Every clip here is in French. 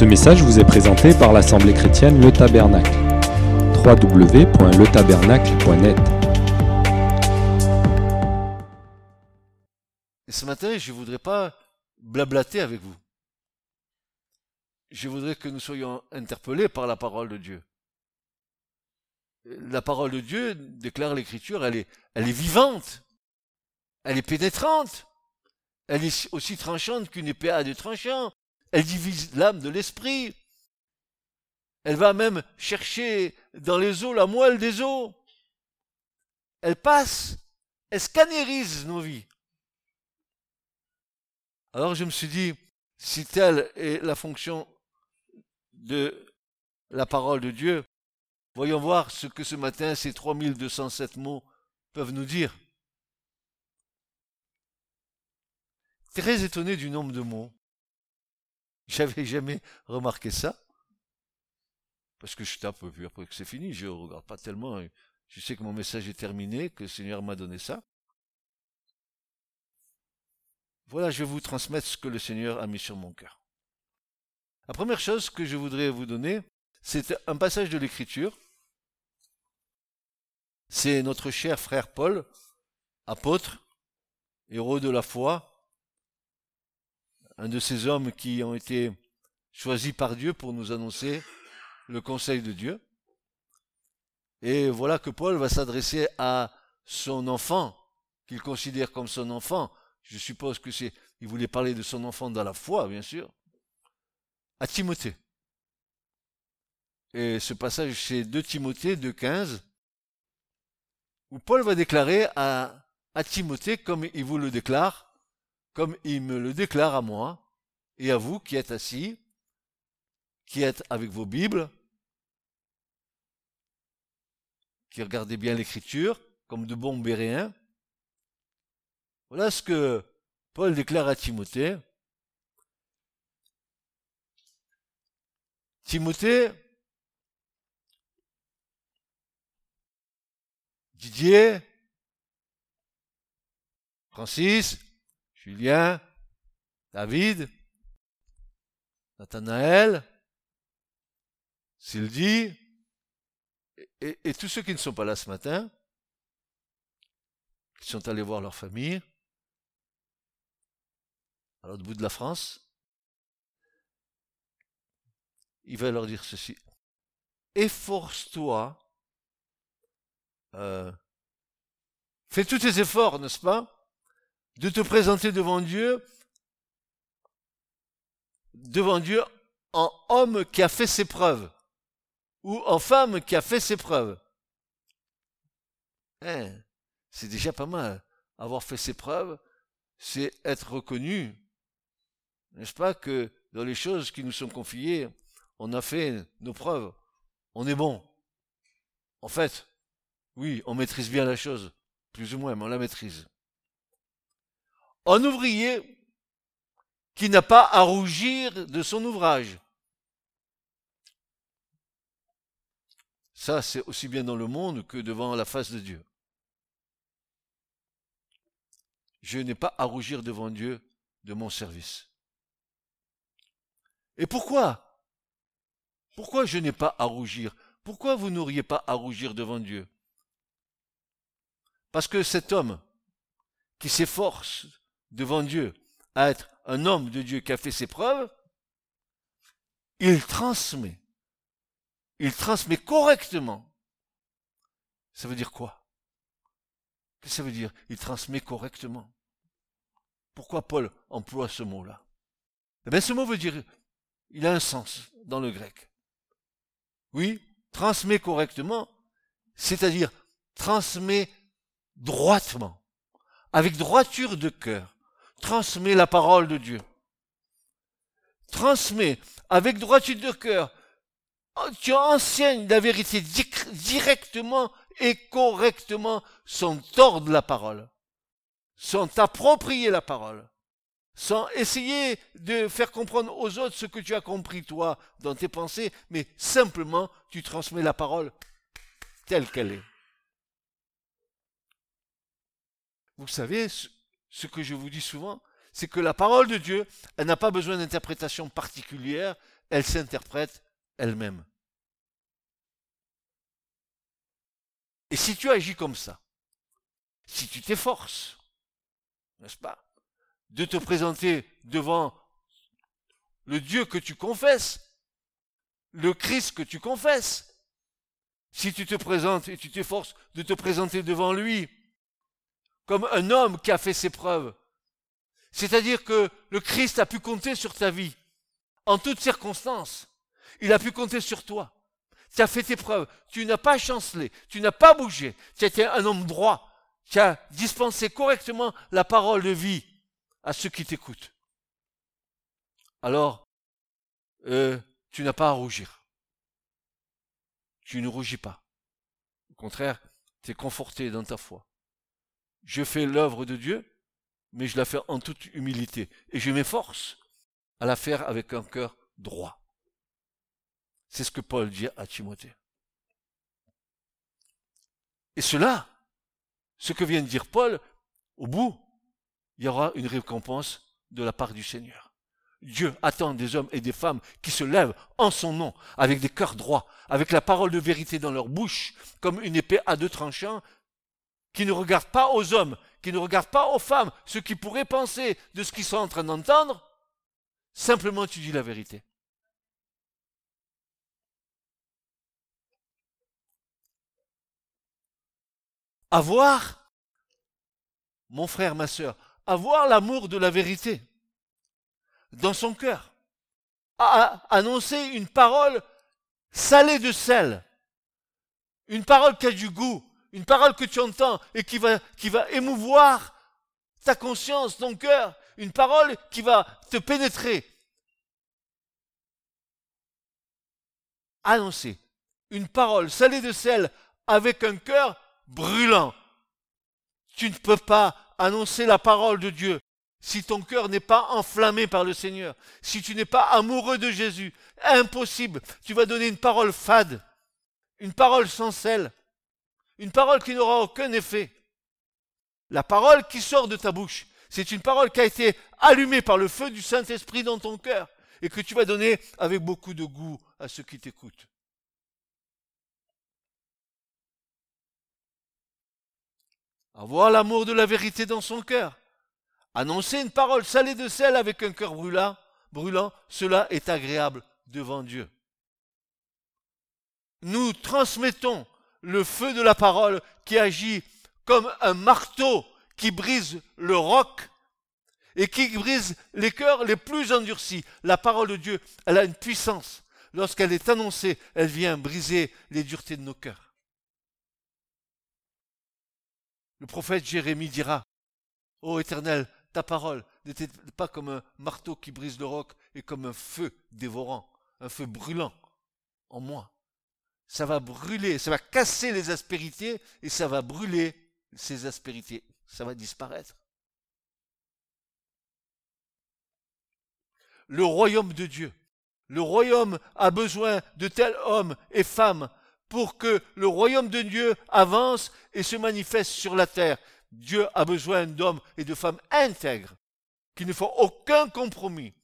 Ce message vous est présenté par l'Assemblée chrétienne Le Tabernacle. www.letabernacle.net Et ce matin, je ne voudrais pas blablater avec vous. Je voudrais que nous soyons interpellés par la parole de Dieu. La parole de Dieu, déclare l'Écriture, elle est, elle est vivante, elle est pénétrante, elle est aussi tranchante qu'une épée à deux tranchants, elle divise l'âme de l'esprit, elle va même chercher dans les eaux la moelle des eaux, elle passe, elle scannérise nos vies. Alors je me suis dit, si telle est la fonction de la parole de Dieu, voyons voir ce que ce matin ces 3207 mots peuvent nous dire. Très étonné du nombre de mots. J'avais jamais remarqué ça. Parce que je tape, puis après que c'est fini, je ne regarde pas tellement. Je sais que mon message est terminé, que le Seigneur m'a donné ça. Voilà, je vais vous transmettre ce que le Seigneur a mis sur mon cœur. La première chose que je voudrais vous donner, c'est un passage de l'Écriture. C'est notre cher frère Paul, apôtre, héros de la foi, un de ces hommes qui ont été choisis par Dieu pour nous annoncer le conseil de Dieu. Et voilà que Paul va s'adresser à son enfant, qu'il considère comme son enfant, je suppose que c'est, il voulait parler de son enfant dans la foi, bien sûr, à Timothée. Et ce passage, c'est 2 Timothée 2.15, où Paul va déclarer à, à Timothée, comme il vous le déclare, comme il me le déclare à moi, et à vous qui êtes assis, qui êtes avec vos Bibles, qui regardez bien l'écriture, comme de bons béréens, voilà ce que Paul déclare à Timothée. Timothée, Didier, Francis, Julien, David, Nathanaël, Sylvie, et, tous ceux qui ne sont pas là ce matin, qui sont allés voir leur famille, à l'autre bout de la France, il va leur dire ceci. Efforce-toi, euh, fais tous tes efforts, n'est-ce pas, de te présenter devant Dieu, devant Dieu en homme qui a fait ses preuves, ou en femme qui a fait ses preuves. Hein, c'est déjà pas mal. Avoir fait ses preuves, c'est être reconnu n'est-ce pas que dans les choses qui nous sont confiées, on a fait nos preuves, on est bon. En fait, oui, on maîtrise bien la chose, plus ou moins, mais on la maîtrise. Un ouvrier qui n'a pas à rougir de son ouvrage. Ça, c'est aussi bien dans le monde que devant la face de Dieu. Je n'ai pas à rougir devant Dieu de mon service. Et pourquoi? Pourquoi je n'ai pas à rougir? Pourquoi vous n'auriez pas à rougir devant Dieu? Parce que cet homme qui s'efforce devant Dieu à être un homme de Dieu qui a fait ses preuves, il transmet. Il transmet correctement. Ça veut dire quoi? Qu'est-ce que ça veut dire? Il transmet correctement. Pourquoi Paul emploie ce mot-là? Eh bien, ce mot veut dire il a un sens dans le grec. Oui, transmet correctement, c'est-à-dire transmet droitement, avec droiture de cœur, transmet la parole de Dieu. Transmet avec droiture de cœur. Oh, tu enseignes la vérité directement et correctement sans tordre la parole, sans t'approprier la parole sans essayer de faire comprendre aux autres ce que tu as compris toi dans tes pensées, mais simplement tu transmets la parole telle qu'elle est. Vous savez, ce que je vous dis souvent, c'est que la parole de Dieu, elle n'a pas besoin d'interprétation particulière, elle s'interprète elle-même. Et si tu agis comme ça, si tu t'efforces, n'est-ce pas, de te présenter devant le Dieu que tu confesses, le Christ que tu confesses, si tu te présentes et tu t'efforces de te présenter devant lui comme un homme qui a fait ses preuves, c'est-à-dire que le Christ a pu compter sur ta vie en toutes circonstances, il a pu compter sur toi. Tu as fait tes preuves, tu n'as pas chancelé, tu n'as pas bougé, tu été un homme droit, tu as dispensé correctement la parole de vie à ceux qui t'écoutent. Alors, euh, tu n'as pas à rougir. Tu ne rougis pas. Au contraire, tu es conforté dans ta foi. Je fais l'œuvre de Dieu, mais je la fais en toute humilité. Et je m'efforce à la faire avec un cœur droit. C'est ce que Paul dit à Timothée. Et cela, ce que vient de dire Paul, au bout, il y aura une récompense de la part du Seigneur. Dieu attend des hommes et des femmes qui se lèvent en son nom, avec des cœurs droits, avec la parole de vérité dans leur bouche, comme une épée à deux tranchants, qui ne regardent pas aux hommes, qui ne regardent pas aux femmes, ce qui pourraient penser de ce qu'ils sont en train d'entendre, simplement tu dis la vérité. avoir, mon frère, ma sœur, avoir l'amour de la vérité dans son cœur, à annoncer une parole salée de sel, une parole qui a du goût, une parole que tu entends et qui va, émouvoir ta conscience, ton cœur, une parole qui va te pénétrer. Annoncer une parole salée de sel avec un cœur brûlant. Tu ne peux pas annoncer la parole de Dieu si ton cœur n'est pas enflammé par le Seigneur, si tu n'es pas amoureux de Jésus. Impossible. Tu vas donner une parole fade, une parole sans sel, une parole qui n'aura aucun effet. La parole qui sort de ta bouche, c'est une parole qui a été allumée par le feu du Saint-Esprit dans ton cœur et que tu vas donner avec beaucoup de goût à ceux qui t'écoutent. avoir l'amour de la vérité dans son cœur, annoncer une parole salée de sel avec un cœur brûlant, brûlant, cela est agréable devant Dieu. Nous transmettons le feu de la parole qui agit comme un marteau qui brise le roc et qui brise les cœurs les plus endurcis. La parole de Dieu, elle a une puissance. Lorsqu'elle est annoncée, elle vient briser les duretés de nos cœurs. Le prophète Jérémie dira, Ô Éternel, ta parole n'était pas comme un marteau qui brise le roc et comme un feu dévorant, un feu brûlant en moi. Ça va brûler, ça va casser les aspérités et ça va brûler ces aspérités. Ça va disparaître. Le royaume de Dieu. Le royaume a besoin de tels hommes et femmes pour que le royaume de Dieu avance et se manifeste sur la terre. Dieu a besoin d'hommes et de femmes intègres, qui ne font aucun compromis.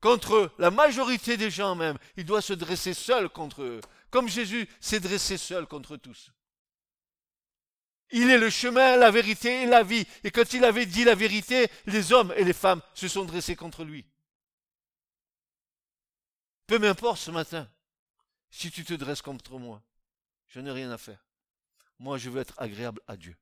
Contre la majorité des gens même, il doit se dresser seul contre eux, comme Jésus s'est dressé seul contre tous. Il est le chemin, la vérité et la vie. Et quand il avait dit la vérité, les hommes et les femmes se sont dressés contre lui. Peu m'importe ce matin si tu te dresses contre moi, je n'ai rien à faire. Moi, je veux être agréable à Dieu.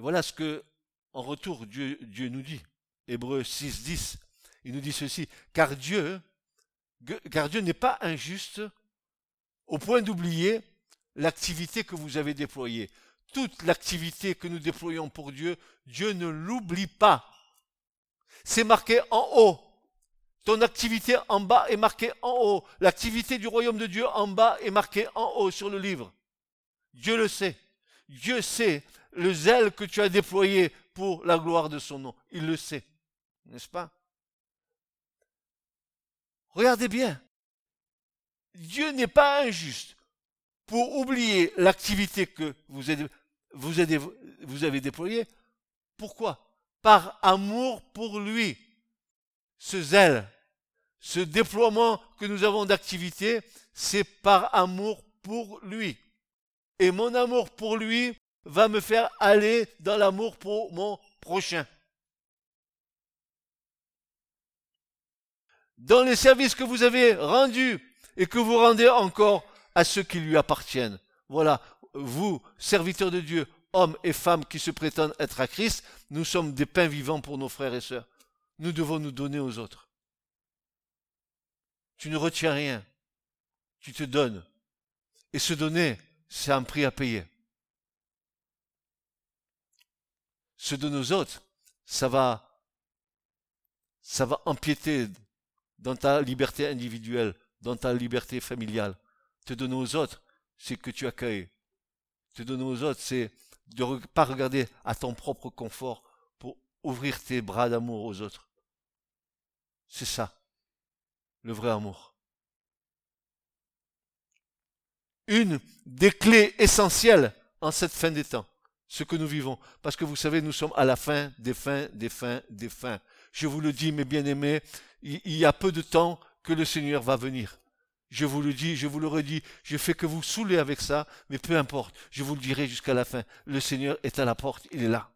Voilà ce que, en retour, Dieu, Dieu nous dit. Hébreu 6, 10. Il nous dit ceci. Car Dieu, car Dieu n'est pas injuste au point d'oublier l'activité que vous avez déployée toute l'activité que nous déployons pour Dieu, Dieu ne l'oublie pas. C'est marqué en haut. Ton activité en bas est marquée en haut. L'activité du royaume de Dieu en bas est marquée en haut sur le livre. Dieu le sait. Dieu sait le zèle que tu as déployé pour la gloire de son nom. Il le sait. N'est-ce pas? Regardez bien. Dieu n'est pas injuste pour oublier l'activité que vous avez vous avez, vous avez déployé. Pourquoi? Par amour pour lui. Ce zèle, ce déploiement que nous avons d'activité, c'est par amour pour lui. Et mon amour pour lui va me faire aller dans l'amour pour mon prochain. Dans les services que vous avez rendus et que vous rendez encore à ceux qui lui appartiennent. Voilà, vous, serviteurs de Dieu, hommes et femmes qui se prétendent être à Christ, nous sommes des pains vivants pour nos frères et sœurs. Nous devons nous donner aux autres. Tu ne retiens rien. Tu te donnes. Et se donner, c'est un prix à payer. Se donner aux autres, ça va, ça va empiéter dans ta liberté individuelle, dans ta liberté familiale. Te donner aux autres, c'est que tu accueilles. Te donner aux autres, c'est de ne pas regarder à ton propre confort pour ouvrir tes bras d'amour aux autres. C'est ça, le vrai amour. Une des clés essentielles en cette fin des temps, ce que nous vivons, parce que vous savez, nous sommes à la fin des fins, des fins, des fins. Je vous le dis, mes bien-aimés, il y a peu de temps que le Seigneur va venir. Je vous le dis, je vous le redis, je fais que vous saouler avec ça, mais peu importe, je vous le dirai jusqu'à la fin. Le Seigneur est à la porte, il est là.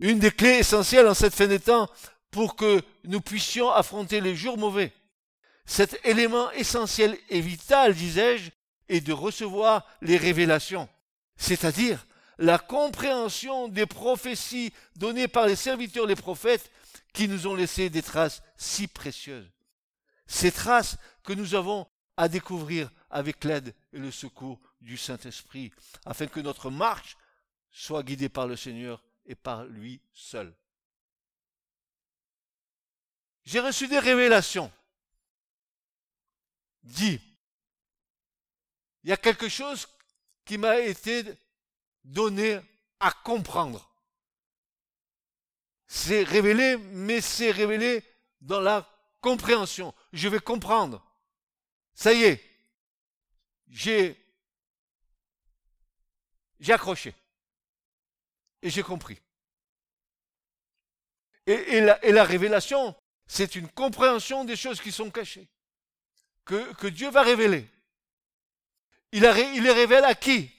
Une des clés essentielles en cette fin des temps pour que nous puissions affronter les jours mauvais. Cet élément essentiel et vital, disais-je, est de recevoir les révélations, c'est-à-dire la compréhension des prophéties données par les serviteurs, les prophètes, qui nous ont laissé des traces si précieuses. Ces traces que nous avons à découvrir avec l'aide et le secours du Saint-Esprit, afin que notre marche soit guidée par le Seigneur et par lui seul. J'ai reçu des révélations. Dit, il y a quelque chose qui m'a été donné à comprendre. C'est révélé, mais c'est révélé dans la compréhension. Je vais comprendre. Ça y est, j'ai j'ai accroché. Et j'ai compris. Et, la, révélation, c'est une compréhension des choses qui sont cachées. Que, que Dieu va révéler. Il, les révèle à qui?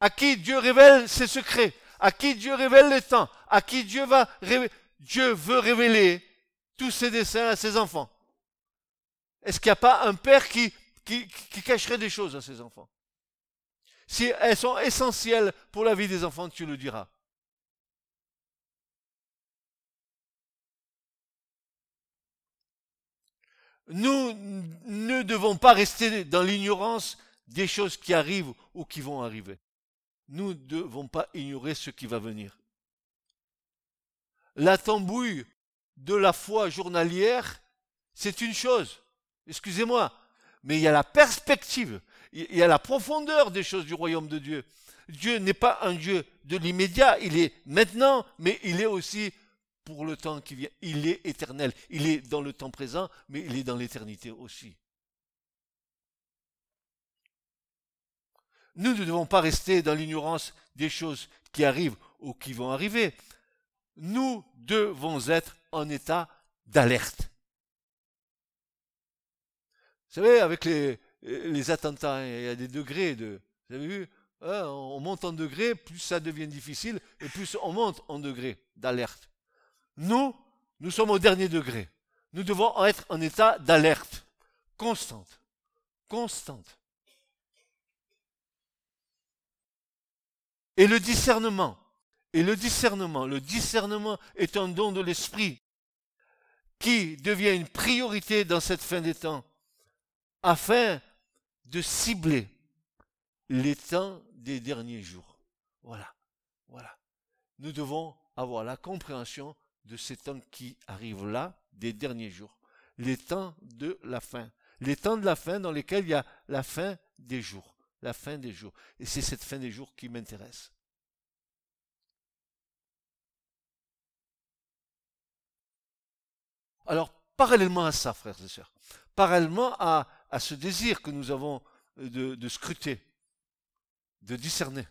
À qui Dieu révèle ses secrets? À qui Dieu révèle les temps? À qui Dieu va révéler Dieu veut révéler tous ses desseins à ses enfants. Est-ce qu'il n'y a pas un père qui, qui, cacherait des choses à ses enfants? Si elles sont essentielles pour la vie des enfants, tu le diras. Nous ne devons pas rester dans l'ignorance des choses qui arrivent ou qui vont arriver. Nous ne devons pas ignorer ce qui va venir. La tambouille de la foi journalière, c'est une chose. Excusez-moi. Mais il y a la perspective, il y a la profondeur des choses du royaume de Dieu. Dieu n'est pas un Dieu de l'immédiat, il est maintenant, mais il est aussi pour le temps qui vient. Il est éternel. Il est dans le temps présent, mais il est dans l'éternité aussi. Nous ne devons pas rester dans l'ignorance des choses qui arrivent ou qui vont arriver. Nous devons être en état d'alerte. Vous savez, avec les, attentats, il y a des degrés de... Vous avez vu hein, On monte en degrés, plus ça devient difficile, et plus on monte en degrés d'alerte. Nous, nous sommes au dernier degré. Nous devons être en état d'alerte constante. Constante. Et le discernement. Et le discernement. Le discernement est un don de l'esprit qui devient une priorité dans cette fin des temps afin de cibler les temps des derniers jours. Voilà, voilà. Nous devons avoir la compréhension de ces temps qui arrivent là, des derniers jours. Les temps de la fin. Les temps de la fin dans lesquels il y a la fin des jours. La fin des jours. Et c'est cette fin des jours qui m'intéresse. Alors, parallèlement à ça, frères et sœurs, parallèlement à, ce désir que nous avons de, scruter de discerner.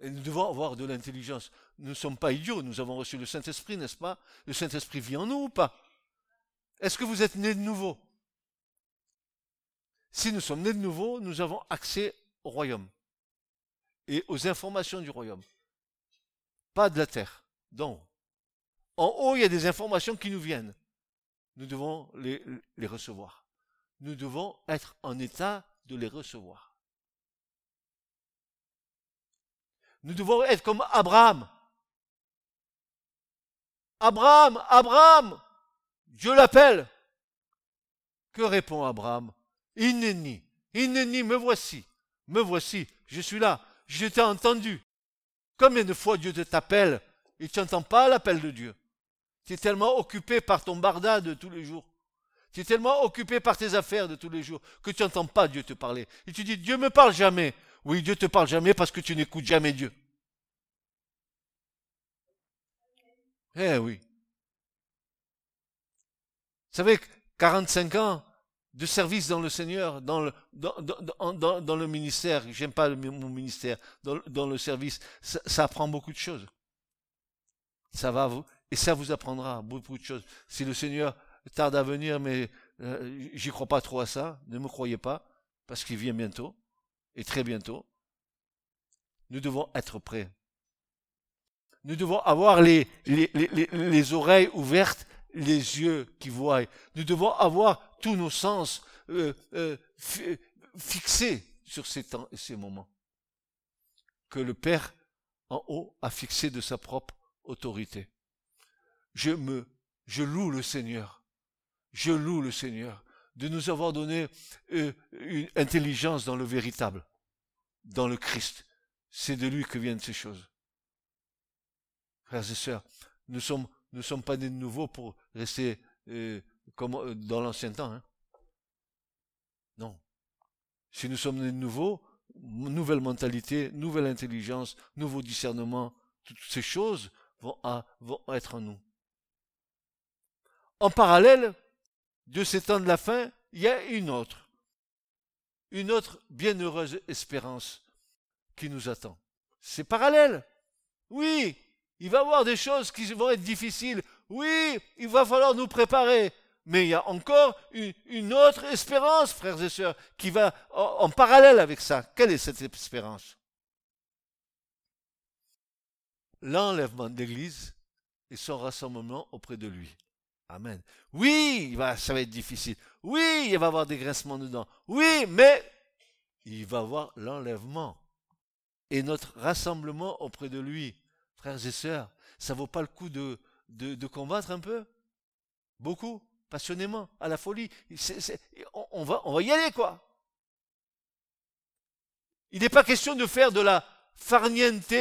Et nous devons avoir de l'intelligence. Nous ne sommes pas idiots, nous avons reçu le Saint-Esprit, n'est-ce pas? Le Saint-Esprit vit en nous ou pas? Est-ce que vous êtes nés de nouveau? Si nous sommes nés de nouveau, nous avons accès au royaume et aux informations du royaume. Pas de la terre. Donc, en haut, il y a des informations qui nous viennent. Nous devons les, les recevoir. Nous devons être en état de les recevoir. Nous devons être comme Abraham. Abraham, Abraham, Dieu l'appelle. Que répond Abraham? Inneni, Inneni, me voici, me voici, je suis là, je t'ai entendu. Combien de fois Dieu t'appelle? Et tu n'entends pas l'appel de Dieu Tu es tellement occupé par ton barda de tous les jours. Tu es tellement occupé par tes affaires de tous les jours que tu n'entends pas Dieu te parler. Et tu dis, Dieu me parle jamais. Oui, Dieu te parle jamais parce que tu n'écoutes jamais Dieu. Eh oui. Vous savez, 45 ans de service dans le Seigneur, dans le, dans, dans, le ministère, j'aime pas mon ministère, dans, le service, ça, apprend beaucoup de choses. Ça va vous, et ça vous apprendra beaucoup de choses. Si le Seigneur tarde à venir, mais euh, j'y crois pas trop à ça, ne me croyez pas, parce qu'il vient bientôt et très bientôt, nous devons être prêts. Nous devons avoir les, les, les, les oreilles ouvertes, les yeux qui voient. Nous devons avoir tous nos sens euh, euh, fixés sur ces temps et ces moments que le Père en haut a fixé de sa propre autorité. Je me, je loue le Seigneur. Je loue le Seigneur de nous avoir donné euh, une intelligence dans le véritable, dans le Christ. C'est de lui que viennent ces choses. Frères et sœurs, nous sommes, ne sommes pas nés de nouveau pour rester euh, comme euh, dans l'ancien temps. Hein. Non. Si nous sommes nés de nouveau, nouvelle mentalité, nouvelle intelligence, nouveau discernement, toutes ces choses vont, vont être en nous. En parallèle, de ces temps de la fin, il y a une autre, une autre bienheureuse espérance qui nous attend. C'est parallèle. Oui, il va y avoir des choses qui vont être difficiles. Oui, il va falloir nous préparer. Mais il y a encore une, autre espérance, frères et sœurs, qui va en parallèle avec ça. Quelle est cette espérance? L'enlèvement de l'Église et son rassemblement auprès de lui. Amen. Oui, ça va être difficile. Oui, il va y avoir des grincements dedans. Oui, mais il va y avoir l'enlèvement et notre rassemblement auprès de lui. Frères et sœurs, ça vaut pas le coup de, de, combattre un peu? Beaucoup? Passionnément? À la folie? On, va, on va y aller, quoi Il n'est pas question de faire de la farniente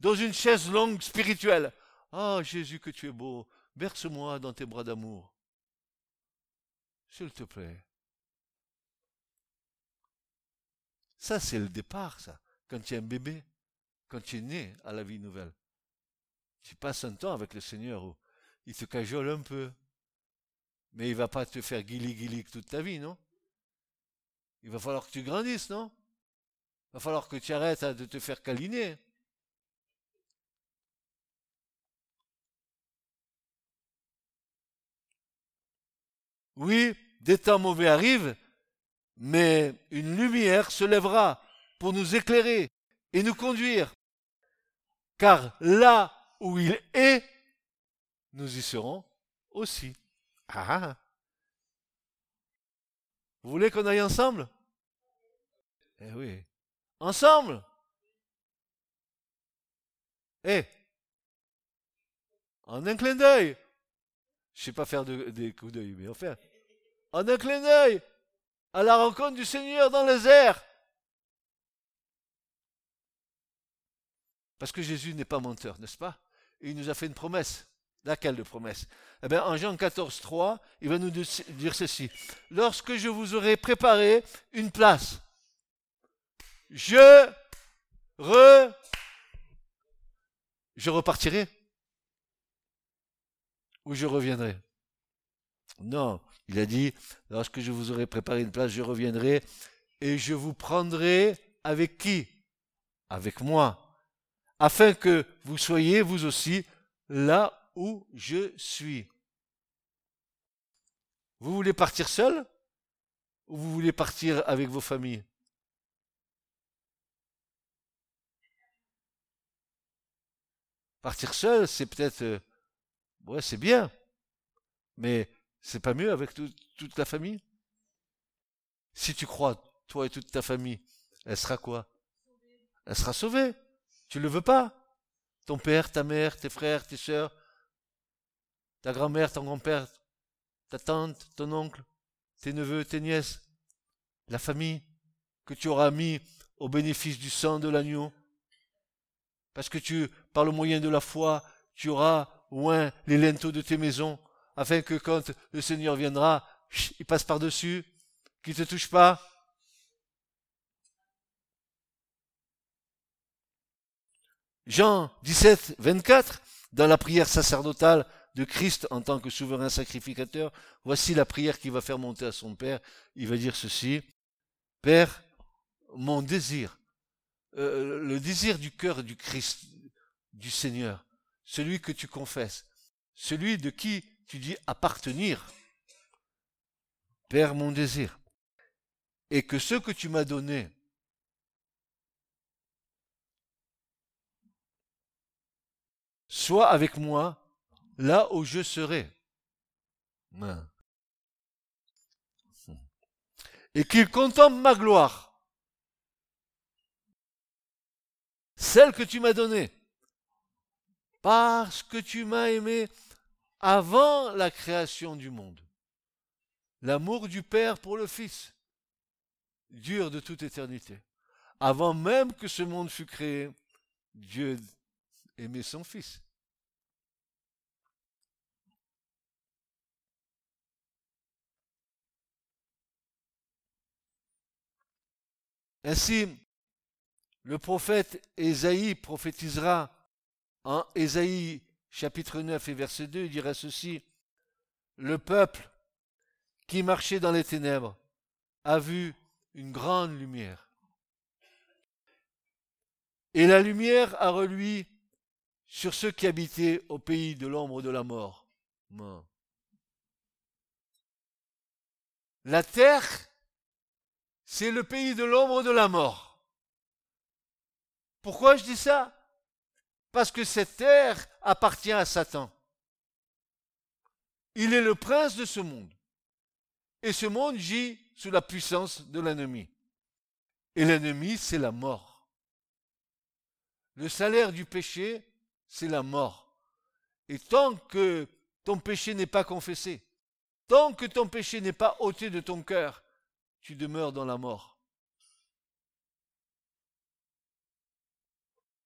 dans une chaise longue spirituelle. Ah, Jésus, que tu es beau. Berce-moi dans tes bras d'amour. S'il te plaît. Ça, c'est le départ, ça. Quand tu es un bébé, quand tu es né à la vie nouvelle. Tu passes un temps avec le Seigneur où il te cajole un peu. Mais il va pas te faire guili toute ta vie, non? Il va falloir que tu grandisses, non? Il va falloir que tu arrêtes de te faire câliner. Oui, des temps mauvais arrivent, mais une lumière se lèvera pour nous éclairer et nous conduire. Car là où il est, nous y serons aussi. Ah. Vous voulez qu'on aille ensemble? Eh oui. Ensemble? Eh En un clin d'œil. Je ne sais pas faire des coups d'œil, mais enfin. En un clin d'œil. À la rencontre du Seigneur dans les airs. Parce que Jésus n'est pas menteur, n'est-ce pas? Il nous a fait une promesse. Laquelle de promesse Eh bien, en Jean 14, 3, il va nous dire ceci. Lorsque je vous aurai préparé une place, je re... Je repartirai ou je reviendrai? Non, il a dit, lorsque je vous aurai préparé une place, je reviendrai et je vous prendrai avec qui? Avec moi. Afin que vous soyez, vous aussi, là où je suis. Vous voulez partir seul ou vous voulez partir avec vos familles? Partir seul, c'est peut-être... euh, ouais, c'est bien. Mais c'est pas mieux avec tout- toute la famille? Si tu crois, toi et toute ta famille, elle sera quoi? Elle sera sauvée. Tu le veux pas? Ton père, ta mère, tes frères, tes sœurs, ta grand-mère, ton grand-père, ta tante, ton oncle, tes neveux, tes nièces, la famille que tu auras mis au bénéfice du sang de l'agneau. Parce que tu, par le moyen de la foi, tu auras oint les linteaux de tes maisons, afin que quand le Seigneur viendra, il passe par-dessus, qu'il ne te touche pas. Jean 17, 24, dans la prière sacerdotale de Christ en tant que souverain sacrificateur, voici la prière qu'il va faire monter à son Père. Il va dire ceci, Père, mon désir, euh, le désir du cœur du Christ, du Seigneur, celui que tu confesses, celui de qui tu dis appartenir, Père, mon désir, et que ce que tu m'as donné, soit avec moi là où je serai. Hein. Et qu'il contemple ma gloire, celle que tu m'as donnée, parce que tu m'as aimé avant la création du monde. L'amour du Père pour le Fils dure de toute éternité. Avant même que ce monde fût créé, Dieu aimait son Fils. Ainsi, le prophète Ésaïe prophétisera en Ésaïe chapitre 9 et verset 2, il dira ceci, Le peuple qui marchait dans les ténèbres a vu une grande lumière. Et la lumière a reluit sur ceux qui habitaient au pays de l'ombre de la mort. Mort. La terre, c'est le pays de l'ombre de la mort. Pourquoi je dis ça? Parce que cette terre appartient à Satan. Il est le prince de ce monde. Et ce monde gît sous la puissance de l'ennemi. Et l'ennemi, c'est la mort. Le salaire du péché, c'est la mort. Et tant que ton péché n'est pas confessé, tant que ton péché n'est pas ôté de ton cœur, tu demeures dans la mort.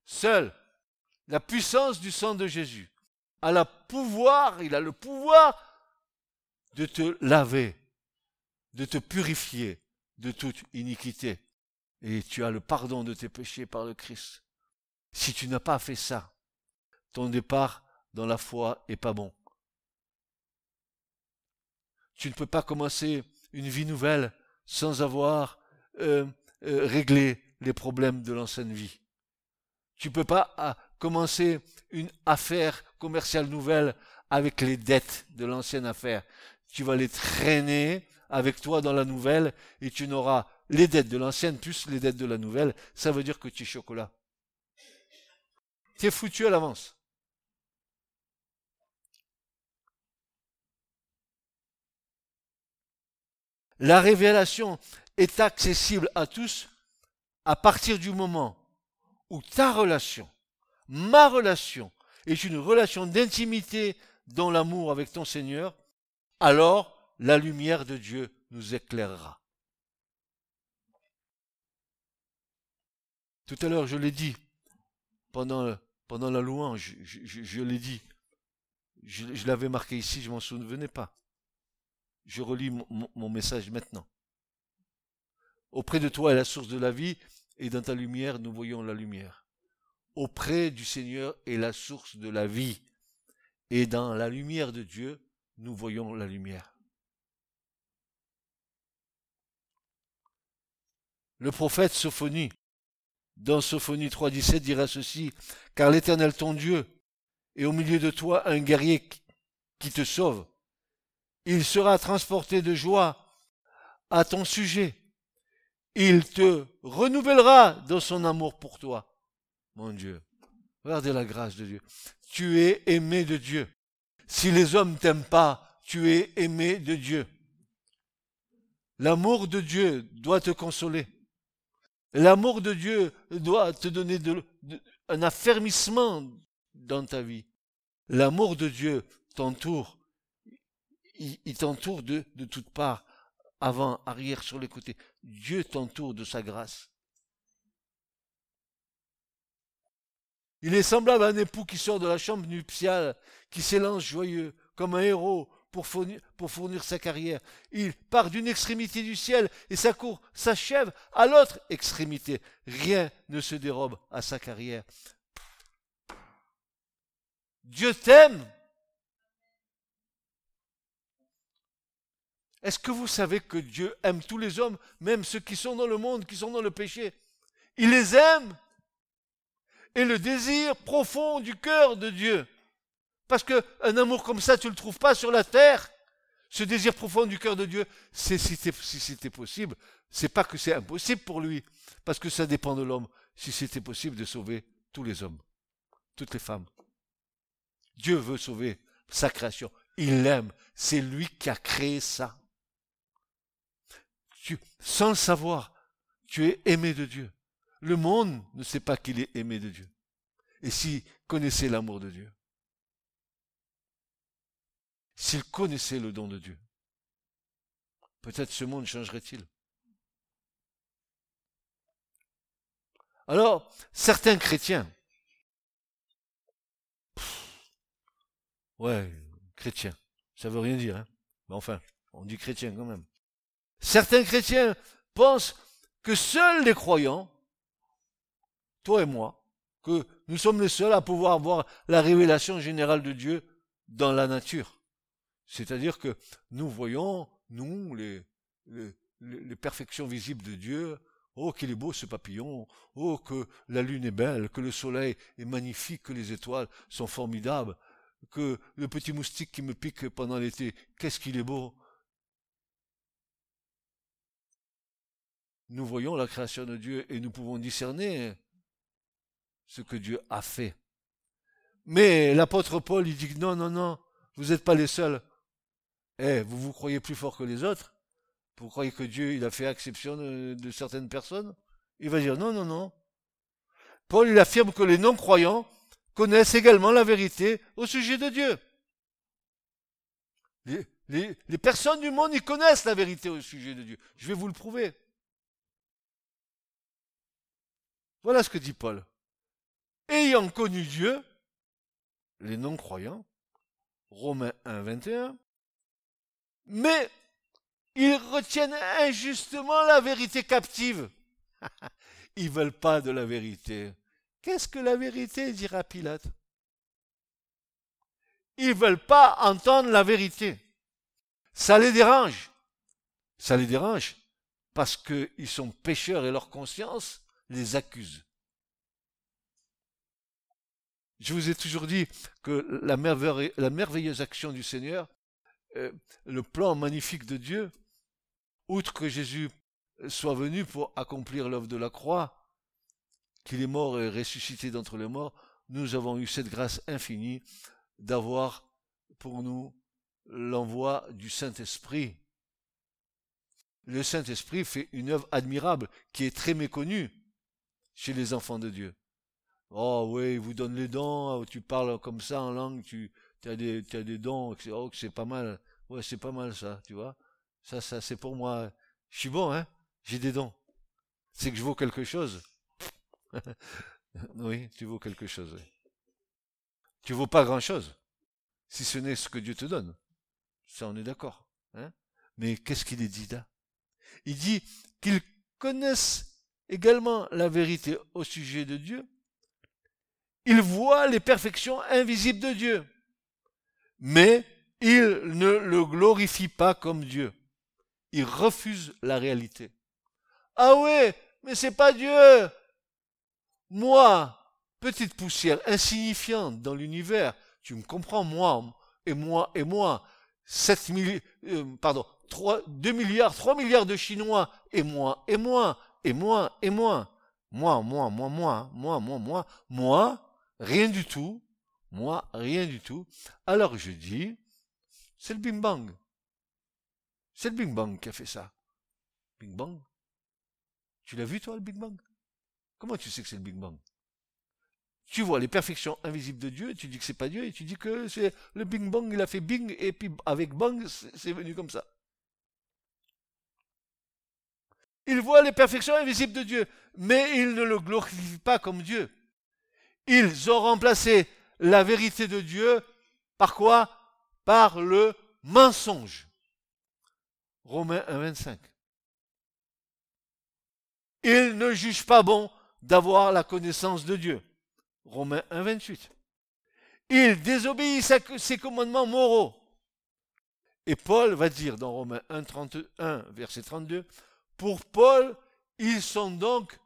Seule la puissance du sang de Jésus a le pouvoir, il a le pouvoir de te laver, de te purifier de toute iniquité. Et tu as le pardon de tes péchés par le Christ. Si tu n'as pas fait ça, ton départ dans la foi est pas bon. Tu ne peux pas commencer une vie nouvelle sans avoir euh, euh, réglé les problèmes de l'ancienne vie. Tu ne peux pas ah, commencer une affaire commerciale nouvelle avec les dettes de l'ancienne affaire. Tu vas les traîner avec toi dans la nouvelle et tu n'auras les dettes de l'ancienne plus les dettes de la nouvelle. Ça veut dire que tu es chocolat. Tu es foutu à l'avance. La révélation est accessible à tous à partir du moment où ta relation, ma relation, est une relation d'intimité dans l'amour avec ton Seigneur, alors la lumière de Dieu nous éclairera. Tout à l'heure, je l'ai dit, pendant, la louange, je, l'ai dit, je, l'avais marqué ici, je m'en souvenais pas. Je relis mon message maintenant. Auprès de toi est la source de la vie, et dans ta lumière, nous voyons la lumière. Auprès du Seigneur est la source de la vie, et dans la lumière de Dieu, nous voyons la lumière. Le prophète Sophonie dans Sophonie 3.17 dira ceci, car l'Éternel ton Dieu est au milieu de toi un guerrier qui te sauve. Il sera transporté de joie à ton sujet. Il te renouvellera dans son amour pour toi. Mon Dieu. Regardez la grâce de Dieu. Tu es aimé de Dieu. Si les hommes t'aiment pas, tu es aimé de Dieu. L'amour de Dieu doit te consoler. L'amour de Dieu doit te donner un affermissement dans ta vie. L'amour de Dieu t'entoure. Il, t'entoure de, de toutes parts, avant, arrière, sur les côtés. Dieu t'entoure de sa grâce. Il est semblable à un époux qui sort de la chambre nuptiale, qui s'élance joyeux, comme un héros, pour fournir, sa carrière. Il part d'une extrémité du ciel et sa cour s'achève à l'autre extrémité. Rien ne se dérobe à sa carrière. Dieu t'aime. Est-ce que vous savez que Dieu aime tous les hommes, même ceux qui sont dans le monde, qui sont dans le péché? Il les aime. Et le désir profond du cœur de Dieu, parce qu'un amour comme ça, tu ne le trouves pas sur la terre. Ce désir profond du cœur de Dieu, c'est si c'était possible. C'est pas que c'est impossible pour lui, parce que ça dépend de l'homme. Si c'était possible de sauver tous les hommes, toutes les femmes. Dieu veut sauver sa création. Il l'aime. C'est lui qui a créé ça. Tu, sans le savoir, tu es aimé de Dieu. Le monde ne sait pas qu'il est aimé de Dieu. Et s'il connaissait l'amour de Dieu, s'il connaissait le don de Dieu, peut-être ce monde changerait-il. Alors, certains chrétiens, ouais, chrétiens, ça veut rien dire, hein mais enfin, on dit chrétien quand même. Certains chrétiens pensent que seuls les croyants, toi et moi, que nous sommes les seuls à pouvoir avoir la révélation générale de Dieu dans la nature. C'est-à-dire que nous voyons, nous, les, les, perfections visibles de Dieu, Oh, qu'il est beau ce papillon. Oh, que la lune est belle, que le soleil est magnifique, que les étoiles sont formidables, que le petit moustique qui me pique pendant l'été, qu'est-ce qu'il est beau. Nous voyons la création de Dieu et nous pouvons discerner ce que Dieu a fait. Mais l'apôtre Paul, il dit non, non, non, vous n'êtes pas les seuls. Eh, vous vous croyez plus fort que les autres? Vous croyez que Dieu, il a fait exception de, certaines personnes? Il va dire non, non, non. Paul, il affirme que les non-croyants connaissent également la vérité au sujet de Dieu. Les, les, personnes du monde, ils connaissent la vérité au sujet de Dieu. Je vais vous le prouver. Voilà ce que dit Paul. Ayant connu Dieu, les non-croyants, Romains 1, 21, mais ils retiennent injustement la vérité captive. ils veulent pas de la vérité. Qu'est-ce que la vérité? dira Pilate. Ils veulent pas entendre la vérité. Ça les dérange. Ça les dérange parce qu'ils sont pécheurs et leur conscience les accuse. Je vous ai toujours dit que la, merveilleuse action du Seigneur, euh, le plan magnifique de Dieu, outre que Jésus soit venu pour accomplir l'œuvre de la croix, qu'il est mort et ressuscité d'entre les morts, nous avons eu cette grâce infinie d'avoir pour nous l'envoi du Saint-Esprit. Le Saint-Esprit fait une œuvre admirable qui est très méconnue chez les enfants de Dieu. Oh oui, il vous donne les dons, tu parles comme ça en langue, tu as des, as des dons, oh, c'est pas mal. Ouais, c'est pas mal ça, tu vois. Ça, ça, c'est pour moi. Je suis bon, hein J'ai des dons. C'est que je vaux quelque chose. oui, tu vaux quelque chose. Tu vaux pas grand-chose, si ce n'est ce que Dieu te donne. Ça, on est d'accord. Hein Mais qu'est-ce qu'il est dit là? Il dit qu'ils connaissent également la vérité au sujet de Dieu. Ils voient les perfections invisibles de Dieu. Mais il ne le glorifie pas comme Dieu. Il refuse la réalité. Ah ouais, mais c'est pas Dieu. moi, petite poussière insignifiante dans l'univers, tu me comprends, moi, et moi, et moi, 7 milliards, euh, pardon, 3, 2 milliards, 3 milliards de Chinois, et moi, et moi, et moi, et moi, moi, moi, moi, moi, moi, moi, moi, moi, rien du tout, moi, rien du tout. Alors je dis, c'est le Bing Bang. C'est le Bing Bang qui a fait ça. Bing Bang Tu l'as vu toi le Big Bang? Comment tu sais que c'est le Big Bang? Tu vois les perfections invisibles de Dieu, tu dis que c'est pas Dieu, et tu dis que c'est le Bing Bang, il a fait Bing, et puis avec Bang, c'est venu comme ça. Il voit les perfections invisibles de Dieu, mais il ne le glorifie pas comme Dieu. Ils ont remplacé la vérité de Dieu par quoi? Par le mensonge. Romains 1, 25. Il ne juge pas bon d'avoir la connaissance de Dieu. Romains 1, 28. Il désobéit à ses commandements moraux. Et Paul va dire dans Romains 1, 31, verset 32, pour Paul, ils sont donc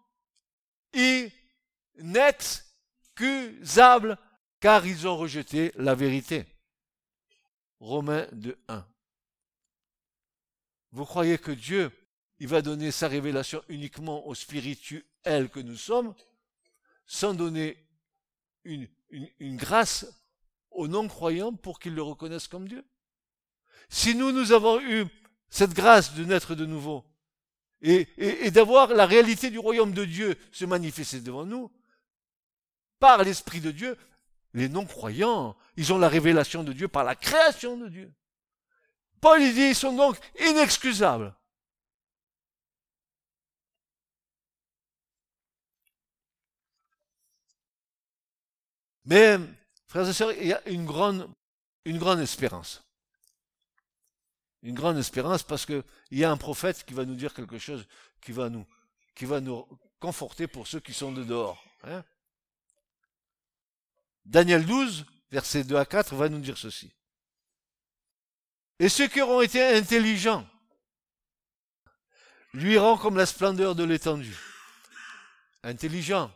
car ils ont rejeté la vérité. Romains 2, 1. Vous croyez que Dieu, il va donner sa révélation uniquement aux spirituels que nous sommes, sans donner une, une grâce aux non-croyants pour qu'ils le reconnaissent comme Dieu? Si nous, nous avons eu cette grâce de naître de nouveau, et, d'avoir la réalité du royaume de Dieu se manifester devant nous, par l'Esprit de Dieu, les non-croyants, ils ont la révélation de Dieu par la création de Dieu. Paul dit, ils sont donc inexcusables. Mais, frères et sœurs, il y a une grande, espérance une grande espérance parce qu'il y a un prophète qui va nous dire quelque chose qui va nous, qui va nous conforter pour ceux qui sont de dehors. Hein. Daniel 12, versets 2 à 4, va nous dire ceci. Et ceux qui auront été intelligents lui rend comme la splendeur de l'étendue. Intelligent,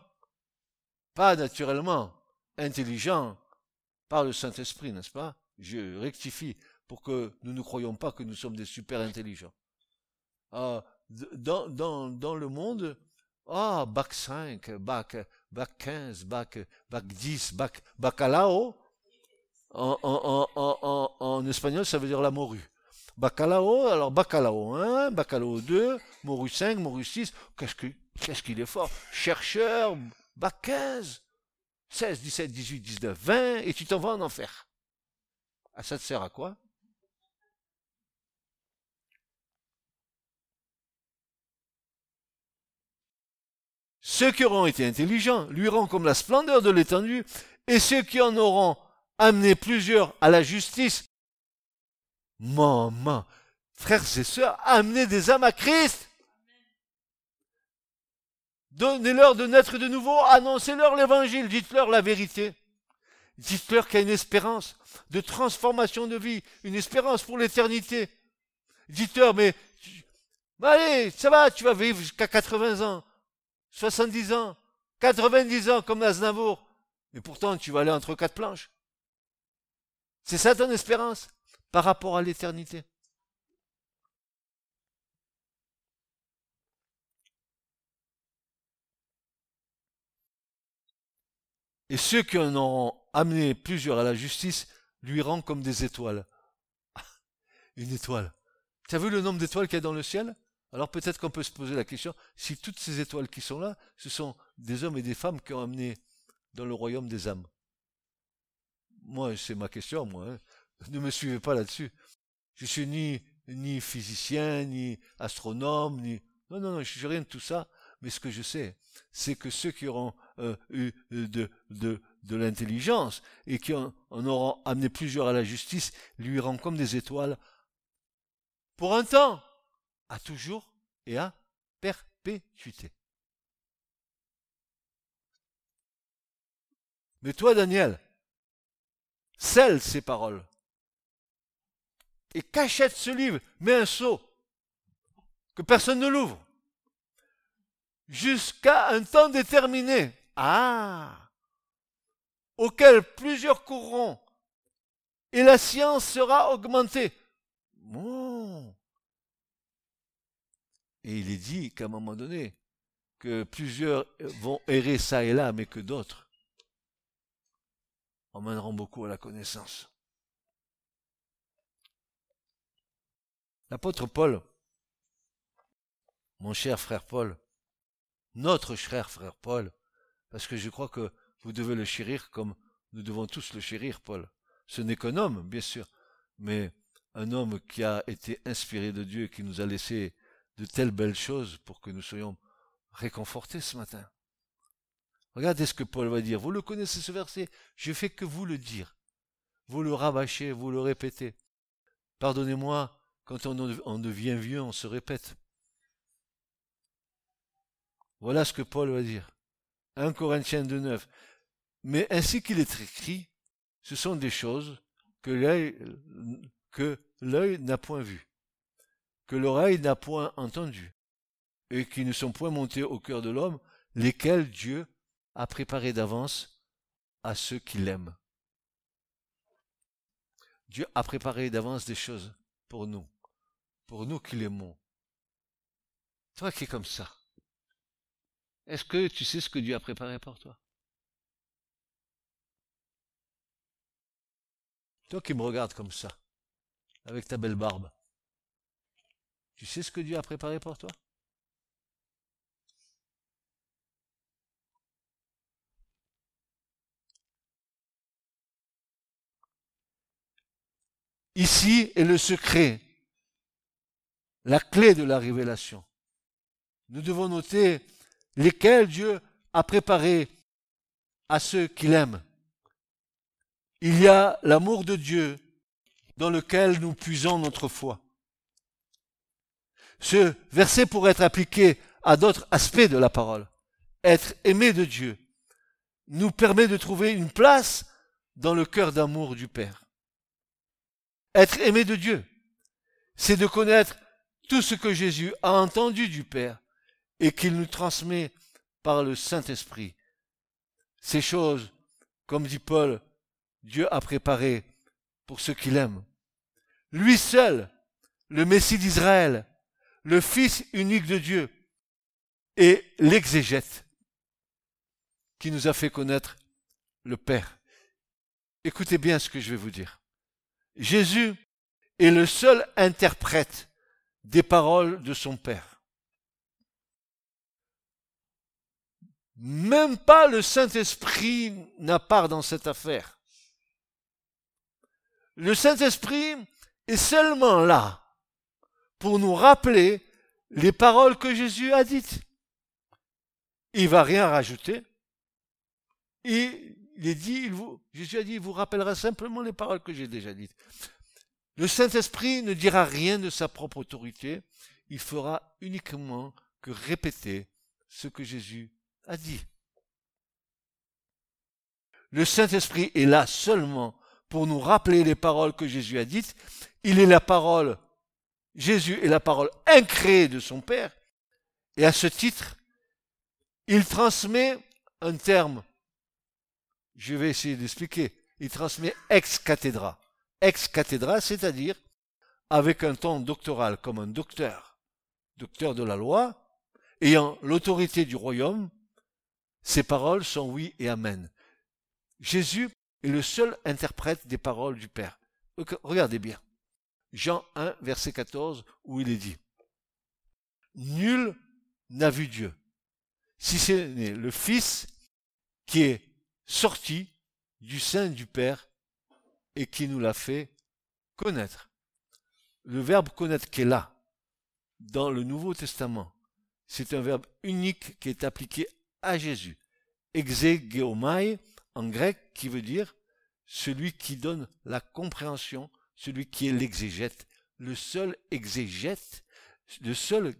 pas naturellement, intelligent par le Saint-Esprit, n'est-ce pas? Je rectifie pour que nous ne croyons pas que nous sommes des super intelligents. Ah, dans, le monde, ah, bac 5, bac, bac 15, bac, bac 10, bac, bacalao, en, en, en, en, espagnol, ça veut dire la morue. Bacalao, alors bacalao 1, bacalao 2, morue 5, morue 6, qu'est-ce qu'il qu'est-ce qu'il est fort. Chercheur, bac 15, 16, 17, 18, 19, 20, et tu t'en vas en enfer. Ah, ça te sert à quoi? Ceux qui auront été intelligents lui luiront comme la splendeur de l'étendue, et ceux qui en auront amené plusieurs à la justice. Maman, frères et sœurs, amenez des âmes à Christ. Donnez-leur de naître de nouveau, annoncez-leur l'évangile, dites-leur la vérité. Dites-leur qu'il y a une espérance de transformation de vie, une espérance pour l'éternité. Dites-leur, mais, allez, ça va, tu vas vivre jusqu'à 80 ans. 70 ans, 90 ans comme Aznavour, mais pourtant tu vas aller entre quatre planches. C'est ça ton espérance par rapport à l'éternité. Et ceux qui en ont amené plusieurs à la justice lui rendent comme des étoiles. Une étoile. Tu as vu le nombre d'étoiles qu'il y a dans le ciel? Alors peut-être qu'on peut se poser la question, si toutes ces étoiles qui sont là, ce sont des hommes et des femmes qui ont amené dans le royaume des âmes. Moi, c'est ma question, moi. Hein. Ne me suivez pas là-dessus. Je suis ni, ni physicien, ni astronome, ni... Non, non, non, je suis rien de tout ça. Mais ce que je sais, c'est que ceux qui auront euh, eu de l'intelligence et qui en, en, auront amené plusieurs à la justice, lui iront comme des étoiles pour un temps à toujours et à perpétuité. Mais toi, Daniel, scelle ces paroles et cachette ce livre, mets un sceau, que personne ne l'ouvre, jusqu'à un temps déterminé. Ah Auquel plusieurs courront, et la science sera augmentée. Et il est dit qu'à un moment donné, que plusieurs vont errer ça et là, mais que d'autres emmèneront beaucoup à la connaissance. L'apôtre Paul, mon cher frère Paul, notre cher frère Paul, parce que je crois que vous devez le chérir comme nous devons tous le chérir, Paul. Ce n'est qu'un homme, bien sûr, mais un homme qui a été inspiré de Dieu qui nous a laissé de telles belles choses pour que nous soyons réconfortés ce matin. Regardez ce que Paul va dire. Vous le connaissez ce verset? Je fais que vous le dire. Vous le rabâchez, vous le répétez. Pardonnez-moi, quand on, devient vieux, on se répète. Voilà ce que Paul va dire. 1 Corinthiens 2.9. Mais ainsi qu'il est écrit, ce sont des choses que l'œil, que l'œil n'a point vues, que l'oreille n'a point entendues, et qui ne sont point montées au cœur de l'homme, lesquelles Dieu a préparées d'avance à ceux qui l'aiment. Dieu a préparé d'avance des choses pour nous, pour nous qui l'aimons. Toi qui es comme ça, est-ce que tu sais ce que Dieu a préparé pour toi? Toi qui me regardes comme ça, avec ta belle barbe, tu sais ce que Dieu a préparé pour toi? Ici est le secret, la clé de la révélation. Nous devons noter lesquels Dieu a préparés à ceux qui l'aiment. Il y a l'amour de Dieu dans lequel nous puisons notre foi. Ce verset pourrait être appliqué à d'autres aspects de la parole. Être aimé de Dieu nous permet de trouver une place dans le cœur d'amour du Père. Être aimé de Dieu, c'est de connaître tout ce que Jésus a entendu du Père et qu'il nous transmet par le Saint-Esprit. Ces choses, comme dit Paul, Dieu a préparées pour ceux qu'il aime. Lui seul, le Messie d'Israël, le Fils unique de Dieu, et l'exégète qui nous a fait connaître le Père. Écoutez bien ce que je vais vous dire. Jésus est le seul interprète des paroles de son Père. Même pas le Saint-Esprit n'a part dans cette affaire. Le Saint-Esprit est seulement là pour nous rappeler les paroles que Jésus a dites. Il va rien rajouter. Il est dit, Jésus a dit, il vous rappellera simplement les paroles que j'ai déjà dites. Le Saint-Esprit ne dira rien de sa propre autorité, il fera uniquement que répéter ce que Jésus a dit. Le Saint-Esprit est là seulement pour nous rappeler les paroles que Jésus a dites. Il est la parole, Jésus est la parole incréée de son Père. Et à ce titre, il transmet un terme je vais essayer d'expliquer. Il transmet ex cathedra. Ex cathedra, c'est-à-dire avec un ton doctoral, comme un docteur, docteur de la loi, ayant l'autorité du royaume, ses paroles sont oui et amen. Jésus est le seul interprète des paroles du Père. Regardez bien. Jean 1, verset 14, où il est dit, Nul n'a vu Dieu, si ce n'est le Fils qui est sorti du sein du Père et qui nous l'a fait connaître. Le verbe connaître qui est là, dans le Nouveau Testament, c'est un verbe unique qui est appliqué à Jésus. Exegeomai, en grec, qui veut dire celui qui donne la compréhension, celui qui est l'exégète, le seul exégète, le seul,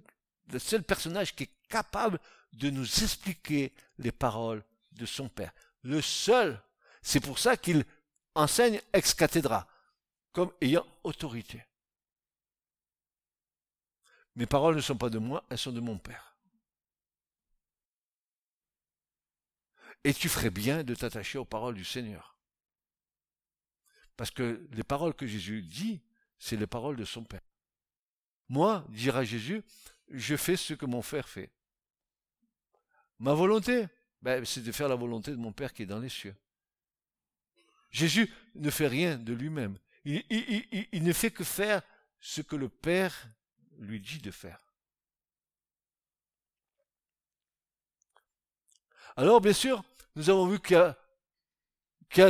le seul personnage qui est capable de nous expliquer les paroles de son Père le seul. C'est pour ça qu'il enseigne ex cathedra, comme ayant autorité. Mes paroles ne sont pas de moi, elles sont de mon Père. Et tu ferais bien de t'attacher aux paroles du Seigneur. Parce que les paroles que Jésus dit, c'est les paroles de son Père. Moi, dira Jésus, je fais ce que mon Père fait. Ma volonté, ben, c'est de faire la volonté de mon Père qui est dans les cieux. Jésus ne fait rien de lui-même. Il, ne fait que faire ce que le Père lui dit de faire. Alors, bien sûr, nous avons vu qu'il y,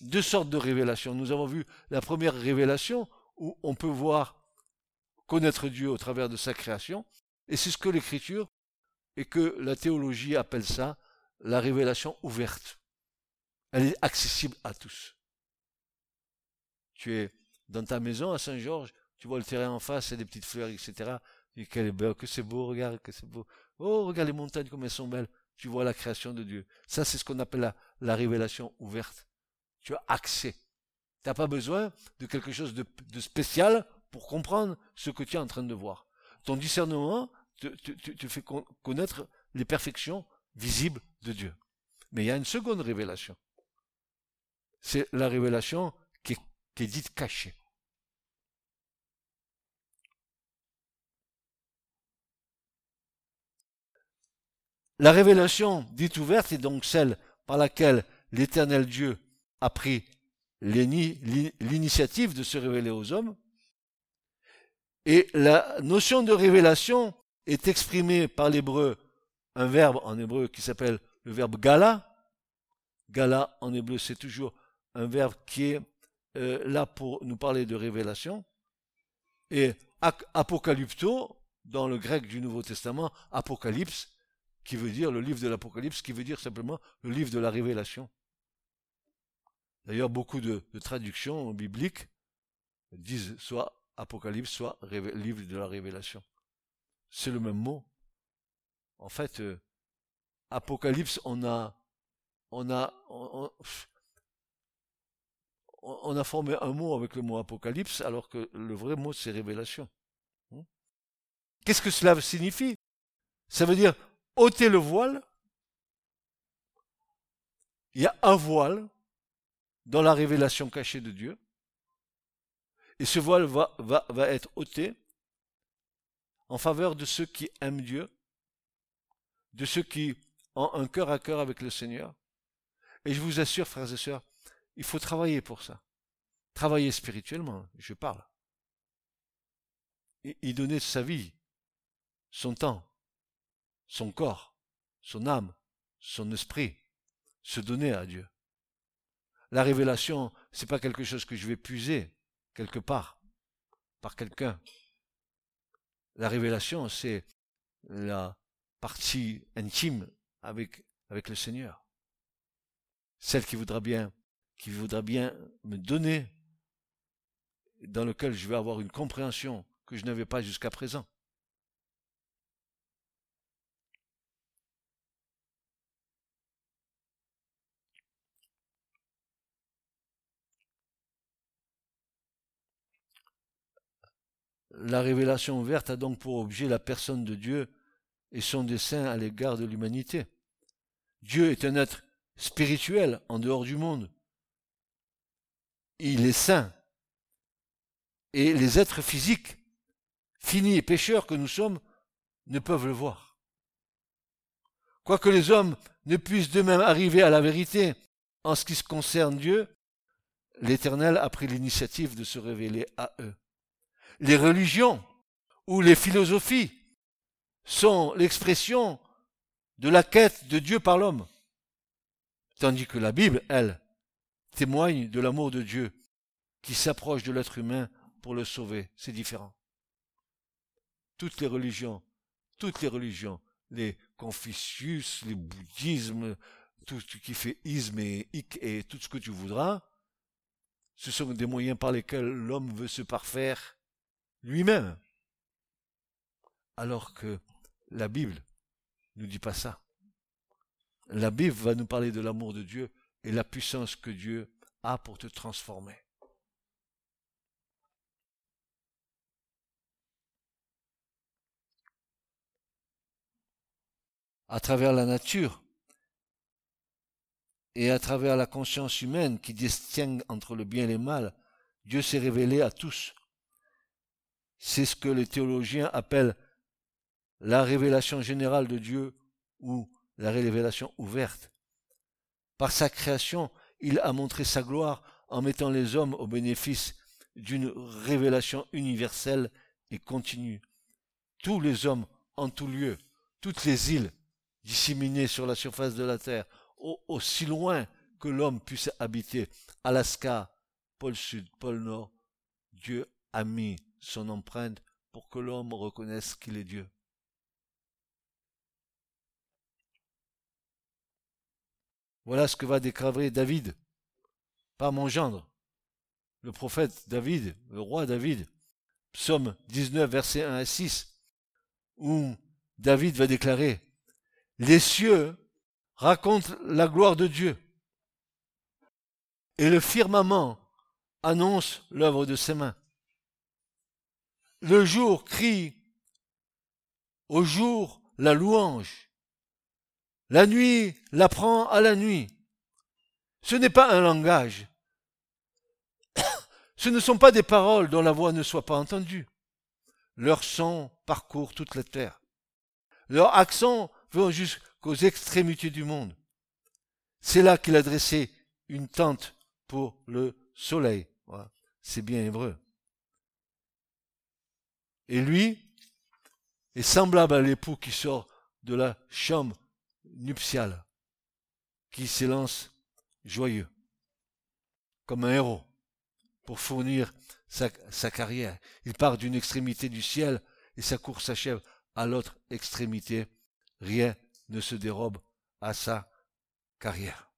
deux sortes de révélations. Nous avons vu la première révélation où on peut voir, connaître Dieu au travers de sa création. Et c'est ce que l'écriture et que la théologie appelle ça la révélation ouverte. Elle est accessible à tous. Tu es dans ta maison à Saint-Georges, tu vois le terrain en face, et des petites fleurs, etc. Et quelle que c'est beau, regarde, que c'est beau. Oh, regarde les montagnes comme elles sont belles tu vois la création de Dieu. Ça, c'est ce qu'on appelle la, révélation ouverte. Tu as accès. Tu n'as pas besoin de quelque chose de, spécial pour comprendre ce que tu es en train de voir. Ton discernement te, fait connaître les perfections visibles de Dieu. Mais il y a une seconde révélation. C'est la révélation qui est dite cachée. La révélation dite ouverte est donc celle par laquelle l'éternel Dieu a pris l'initiative de se révéler aux hommes. Et la notion de révélation est exprimée par l'hébreu, un verbe en hébreu qui s'appelle le verbe gala. Gala en hébreu, c'est toujours un verbe qui est euh, là pour nous parler de révélation. Et apocalypto, dans le grec du Nouveau Testament, apocalypse, qui veut dire le livre de l'Apocalypse, qui veut dire simplement le livre de la révélation. D'ailleurs, beaucoup de, traductions bibliques disent soit Apocalypse, soit livre de la révélation. C'est le même mot. En fait, euh, Apocalypse, on a, formé un mot avec le mot Apocalypse, alors que le vrai mot c'est révélation. Hmm? Qu'est-ce que cela signifie? Ça veut dire ôter le voile, il y a un voile dans la révélation cachée de Dieu. Et ce voile va, être ôté en faveur de ceux qui aiment Dieu, de ceux qui ont un cœur à cœur avec le Seigneur. Et je vous assure, frères et sœurs, il faut travailler pour ça. Travailler spirituellement, je parle. Y donner sa vie, son temps, son corps, son âme, son esprit, se donner à Dieu. La révélation, c'est pas quelque chose que je vais puiser quelque part par quelqu'un. La révélation, c'est la partie intime avec, avec le Seigneur. Celle qui voudra bien, qui voudra bien me donner, dans lequel je vais avoir une compréhension que je n'avais pas jusqu'à présent. La révélation ouverte a donc pour objet la personne de Dieu et son dessein à l'égard de l'humanité. Dieu est un être spirituel en dehors du monde. Il est saint. Et les êtres physiques, finis et pécheurs que nous sommes, ne peuvent le voir. Quoique les hommes ne puissent d'eux-mêmes arriver à la vérité en ce qui se concerne Dieu, l'Éternel a pris l'initiative de se révéler à eux les religions ou les philosophies sont l'expression de la quête de Dieu par l'homme. Tandis que la Bible, elle, témoigne de l'amour de Dieu qui s'approche de l'être humain pour le sauver. C'est différent. Toutes les religions, toutes les religions, les Confucius, les bouddhismes, tout ce qui fait isme et ik et tout ce que tu voudras, ce sont des moyens par lesquels l'homme veut se parfaire lui-même. Alors que la Bible nous dit pas ça. La Bible va nous parler de l'amour de Dieu et la puissance que Dieu a pour te transformer. À travers la nature, et à travers la conscience humaine qui distingue entre le bien et le mal, Dieu s'est révélé à tous. C'est ce que les théologiens appellent la révélation générale de Dieu ou la révélation ouverte. Par sa création, il a montré sa gloire en mettant les hommes au bénéfice d'une révélation universelle et continue. Tous les hommes en tout lieu, toutes les îles disséminées sur la surface de la terre, aussi loin que l'homme puisse habiter, Alaska, pôle sud, pôle nord, Dieu a mis son empreinte pour que l'homme reconnaisse qu'il est Dieu. Voilà ce que va déclarer David par mon gendre, le prophète David, le roi David, psaume 19, versets 1 à 6, où David va déclarer, les cieux racontent la gloire de Dieu, et le firmament annonce l'œuvre de ses mains. Le jour crie au jour la louange. La nuit l'apprend à la nuit. Ce n'est pas un langage. Ce ne sont pas des paroles dont la voix ne soit pas entendue. Leur son parcourt toute la terre. Leur accent vont jusqu'aux extrémités du monde. C'est là qu'il a dressé une tente pour le soleil. C'est bien hébreu. Et lui est semblable à l'époux qui sort de la chambre nuptiale, qui s'élance joyeux, comme un héros, pour fournir sa, carrière. Il part d'une extrémité du ciel et sa course s'achève à l'autre extrémité. Rien ne se dérobe à sa carrière.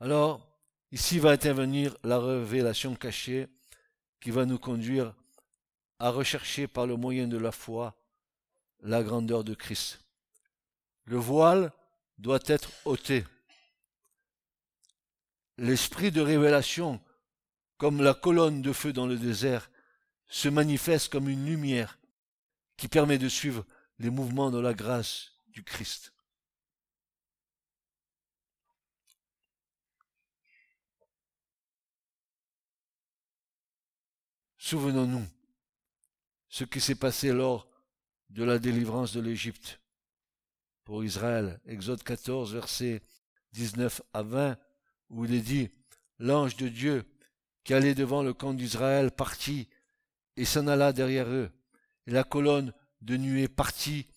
Alors, ici va intervenir la révélation cachée qui va nous conduire à rechercher par le moyen de la foi la grandeur de Christ. Le voile doit être ôté. L'esprit de révélation, comme la colonne de feu dans le désert, se manifeste comme une lumière qui permet de suivre les mouvements de la grâce du Christ. Souvenons-nous ce qui s'est passé lors de la délivrance de l'Égypte pour Israël. Exode 14, versets 19 à 20, où il est dit, l'ange de Dieu qui allait devant le camp d'Israël partit et s'en alla derrière eux. Et la colonne de nuée partit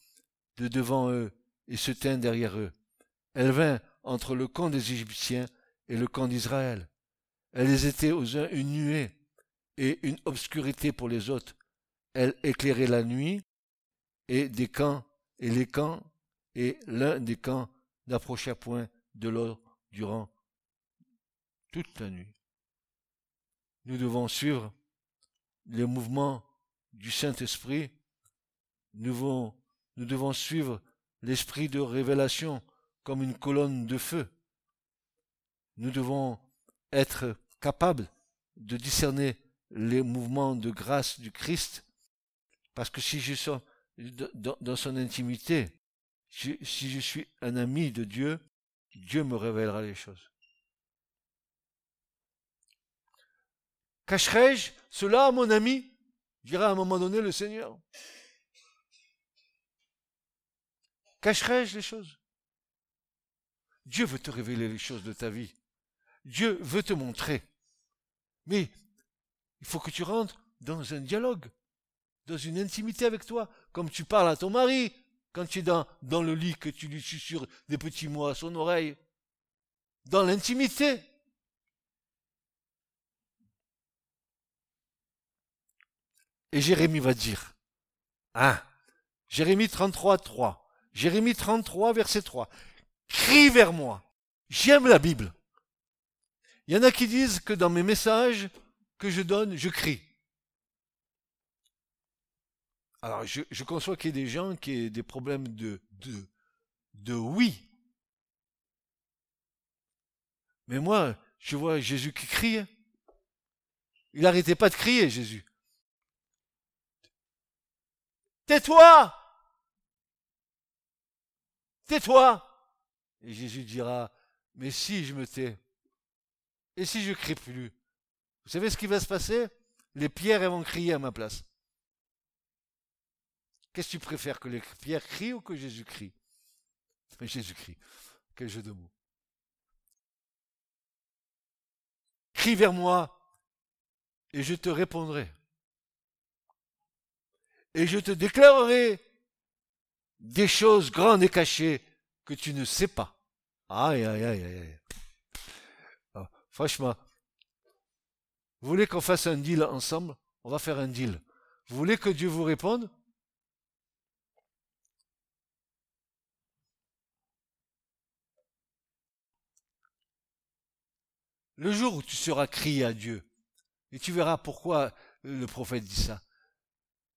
de devant eux et se tint derrière eux. Elle vint entre le camp des Égyptiens et le camp d'Israël. Elle était aux uns une nuée et une obscurité pour les autres. Elle éclairait la nuit et des camps et les camps et l'un des camps n'approcha point de l'autre durant toute la nuit. Nous devons suivre les mouvements du Saint-Esprit. Nous devons, nous devons suivre l'esprit de révélation comme une colonne de feu. Nous devons être capables de discerner les mouvements de grâce du Christ, parce que si je suis dans, son intimité, si je suis un ami de Dieu, Dieu me révélera les choses. Cacherai-je cela mon ami? dira à un moment donné le Seigneur. Cacherai-je les choses? Dieu veut te révéler les choses de ta vie. Dieu veut te montrer. Mais il faut que tu rentres dans un dialogue, dans une intimité avec toi, comme tu parles à ton mari quand tu es dans, le lit, que tu lui susurres des petits mots à son oreille. Dans l'intimité. Et Jérémie va dire, hein, Jérémie 33, 3, Jérémie 33, verset 3, crie vers moi. J'aime la Bible. Il y en a qui disent que dans mes messages, que je donne, je crie. Alors, je, conçois qu'il y ait des gens qui aient des problèmes de, de, de oui. Mais moi, je vois Jésus qui crie. Il n'arrêtait pas de crier, Jésus. Tais-toi Tais-toi Et Jésus dira, mais si je me tais, et si je crie plus? Vous savez ce qui va se passer? Les pierres elles vont crier à ma place. Qu'est-ce que tu préfères, que les pierres crient ou que Jésus crie Jésus crie. Quel jeu de mots. Crie vers moi et je te répondrai. Et je te déclarerai des choses grandes et cachées que tu ne sais pas. Aïe, aïe, aïe, aïe. Ah, franchement, vous voulez qu'on fasse un deal ensemble? On va faire un deal. Vous voulez que Dieu vous réponde? Le jour où tu seras crié à Dieu, et tu verras pourquoi le prophète dit ça,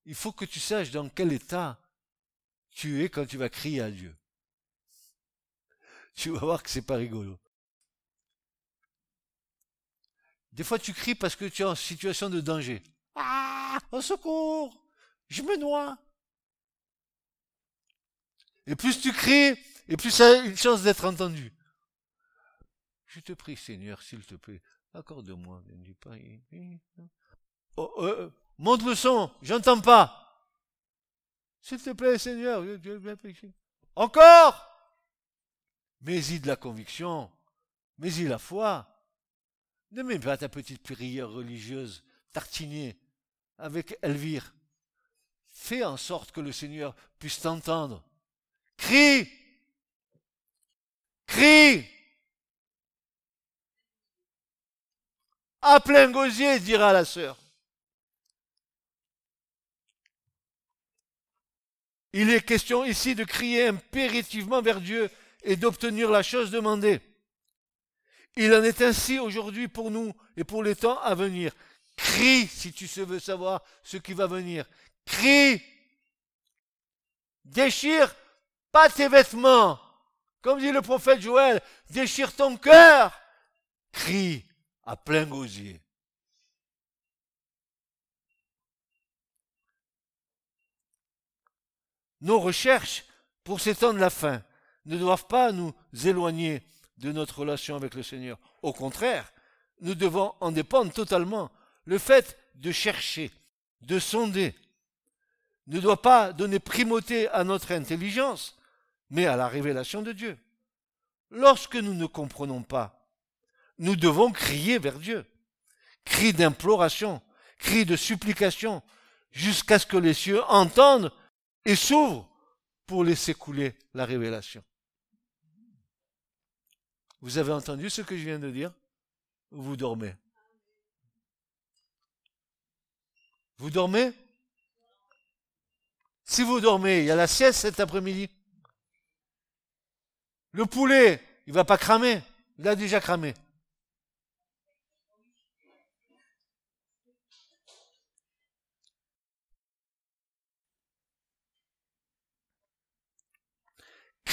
il faut que tu saches dans quel état tu es quand tu vas crier à Dieu. Tu vas voir que c'est pas rigolo. Des fois, tu cries parce que tu es en situation de danger. Ah, au secours, je me noie. Et plus tu cries, et plus ça a une chance d'être entendu. Je te prie, Seigneur, s'il te plaît, accorde-moi. Ne dis pas. Oh, euh, monte le son, j'entends pas. S'il te plaît, Seigneur, encore. Mets-y de la conviction, mets-y la foi. Ne mets pas ta petite prière religieuse tartinée avec Elvire. Fais en sorte que le Seigneur puisse t'entendre. Crie Crie À plein gosier, dira la sœur. Il est question ici de crier impérativement vers Dieu et d'obtenir la chose demandée. Il en est ainsi aujourd'hui pour nous et pour les temps à venir. Crie si tu veux savoir ce qui va venir. Crie. Déchire pas tes vêtements. Comme dit le prophète Joël, déchire ton cœur. Crie à plein gosier. Nos recherches pour ces temps de la fin ne doivent pas nous éloigner de notre relation avec le Seigneur. Au contraire, nous devons en dépendre totalement. Le fait de chercher, de sonder, ne doit pas donner primauté à notre intelligence, mais à la révélation de Dieu. Lorsque nous ne comprenons pas, nous devons crier vers Dieu. Cri d'imploration, cri de supplication, jusqu'à ce que les cieux entendent et s'ouvrent pour laisser couler la révélation. Vous avez entendu ce que je viens de dire? Ou vous dormez Vous dormez? Si vous dormez, il y a la sieste cet après-midi. Le poulet, il va pas cramer. Il a déjà cramé.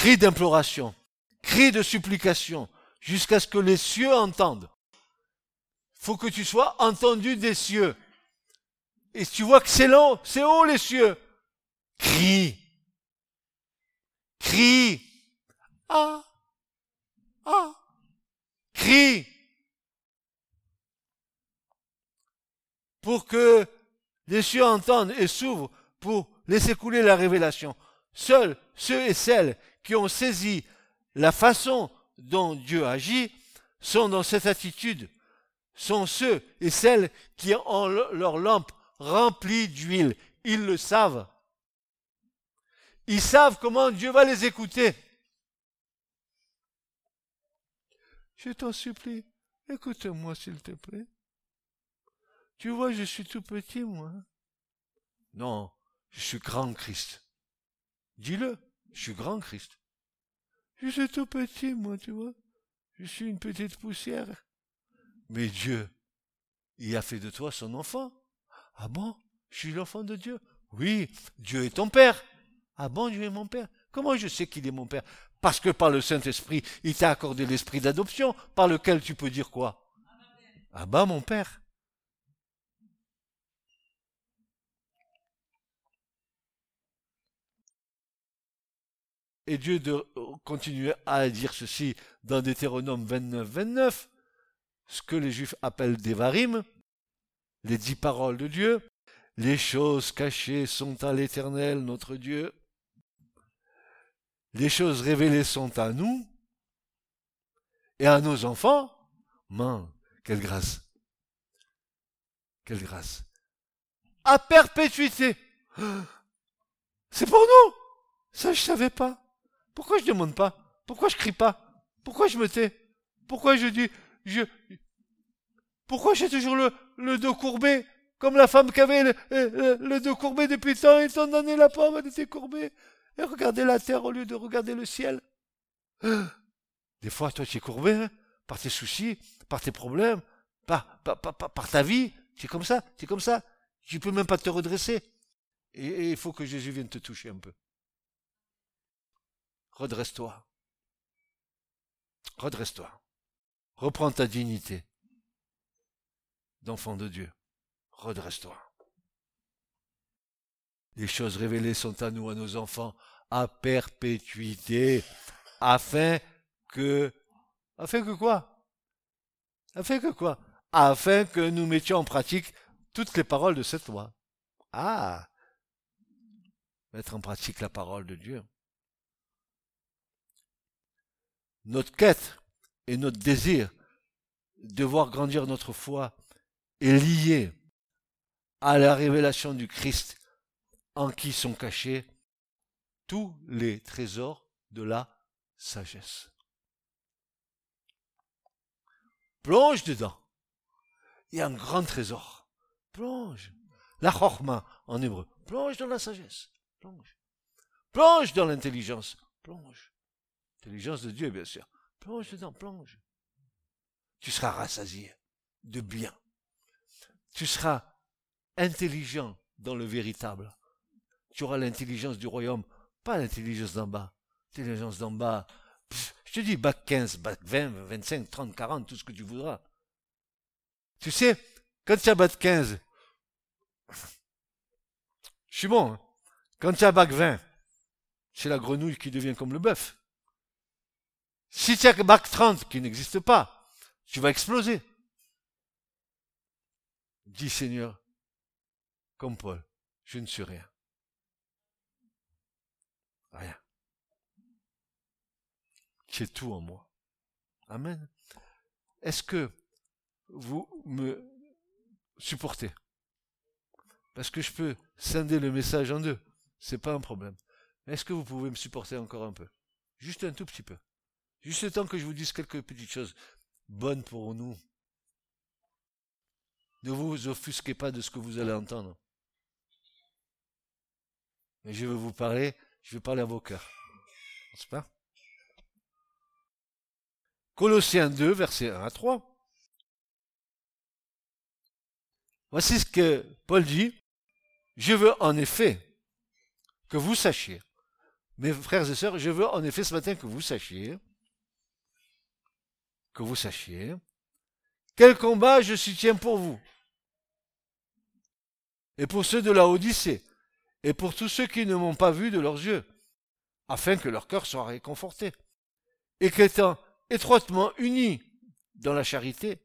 cri d'imploration, cri de supplication, jusqu'à ce que les cieux entendent. Faut que tu sois entendu des cieux. Et tu vois que c'est long, c'est haut les cieux. Crie. Crie. Ah. Ah. Crie. Pour que les cieux entendent et s'ouvrent pour laisser couler la révélation. Seuls ceux et celles qui ont saisi la façon dont Dieu agit sont dans cette attitude, sont ceux et celles qui ont leur lampe remplie d'huile. Ils le savent. Ils savent comment Dieu va les écouter. Je t'en supplie, écoute-moi s'il te plaît. Tu vois, je suis tout petit, moi. Non, je suis grand Christ. Dis-le. Je suis grand Christ. Je suis tout petit, moi, tu vois. Je suis une petite poussière. Mais Dieu, il a fait de toi son enfant. Ah bon? Je suis l'enfant de Dieu? Oui, Dieu est ton Père. Ah bon, Dieu est mon Père? Comment je sais qu'il est mon Père? Parce que par le Saint-Esprit, il t'a accordé l'esprit d'adoption, par lequel tu peux dire quoi? Ah bah mon Père. Et Dieu de continuer à dire ceci dans Deutéronome 29, 29, ce que les Juifs appellent des varim, les dix paroles de Dieu. Les choses cachées sont à l'Éternel, notre Dieu. Les choses révélées sont à nous et à nos enfants. Quelle grâce. Quelle grâce. À perpétuité. C'est pour nous. Ça, je savais pas. Pourquoi je demande pas? Pourquoi je crie pas? Pourquoi je me tais? Pourquoi je dis, je, pourquoi j'ai toujours le, dos courbé Comme la femme qui avait le, dos courbé depuis tant et tant d'années, la pomme, elle était courbée. Et regardait la terre au lieu de regarder le ciel. Des fois, toi, tu es courbé, hein, par tes soucis, par tes problèmes, par, par, par, par ta vie. Tu es comme ça, tu es comme ça. Tu peux même pas te redresser. Et il faut que Jésus vienne te toucher un peu. Redresse-toi. Redresse-toi. Reprends ta dignité d'enfant de Dieu. Redresse-toi. Les choses révélées sont à nous, à nos enfants, à perpétuité, afin que, afin que quoi? Afin que quoi? Afin que nous mettions en pratique toutes les paroles de cette loi. Ah! Mettre en pratique la parole de Dieu. Notre quête et notre désir de voir grandir notre foi est lié à la révélation du Christ en qui sont cachés tous les trésors de la sagesse. Plonge dedans. Il y a un grand trésor. Plonge. La chorma en hébreu. Plonge dans la sagesse. Plonge. Plonge dans l'intelligence. Plonge. Intelligence de Dieu, bien sûr. Plonge dedans, plonge. Tu seras rassasié de bien. Tu seras intelligent dans le véritable. Tu auras l'intelligence du royaume, pas l'intelligence d'en bas. L'intelligence d'en bas, je te dis bac 15, bac 20, 25, 30, 40, tout ce que tu voudras. Tu sais, quand tu as bac 15, je suis bon. Hein. Quand tu as bac 20, c'est la grenouille qui devient comme le bœuf. Si tu as bac 30 qui n'existe pas, tu vas exploser. Dis Seigneur, comme Paul, je ne suis rien. Rien. Es tout en moi. Amen. Est-ce que vous me supportez? Parce que je peux scinder le message en deux. C'est pas un problème. Est-ce que vous pouvez me supporter encore un peu? Juste un tout petit peu. Juste le temps que je vous dise quelques petites choses bonnes pour nous. Ne vous offusquez pas de ce que vous allez entendre. Mais je vais vous parler, je vais parler à vos cœurs. N'est-ce pas? Colossiens 2, versets 1 à 3. Voici ce que Paul dit. Je veux en effet que vous sachiez, mes frères et sœurs, je veux en effet ce matin que vous sachiez que vous sachiez quel combat je soutiens pour vous et pour ceux de la Odyssée et pour tous ceux qui ne m'ont pas vu de leurs yeux, afin que leur cœur soit réconforté, et qu'étant étroitement unis dans la charité,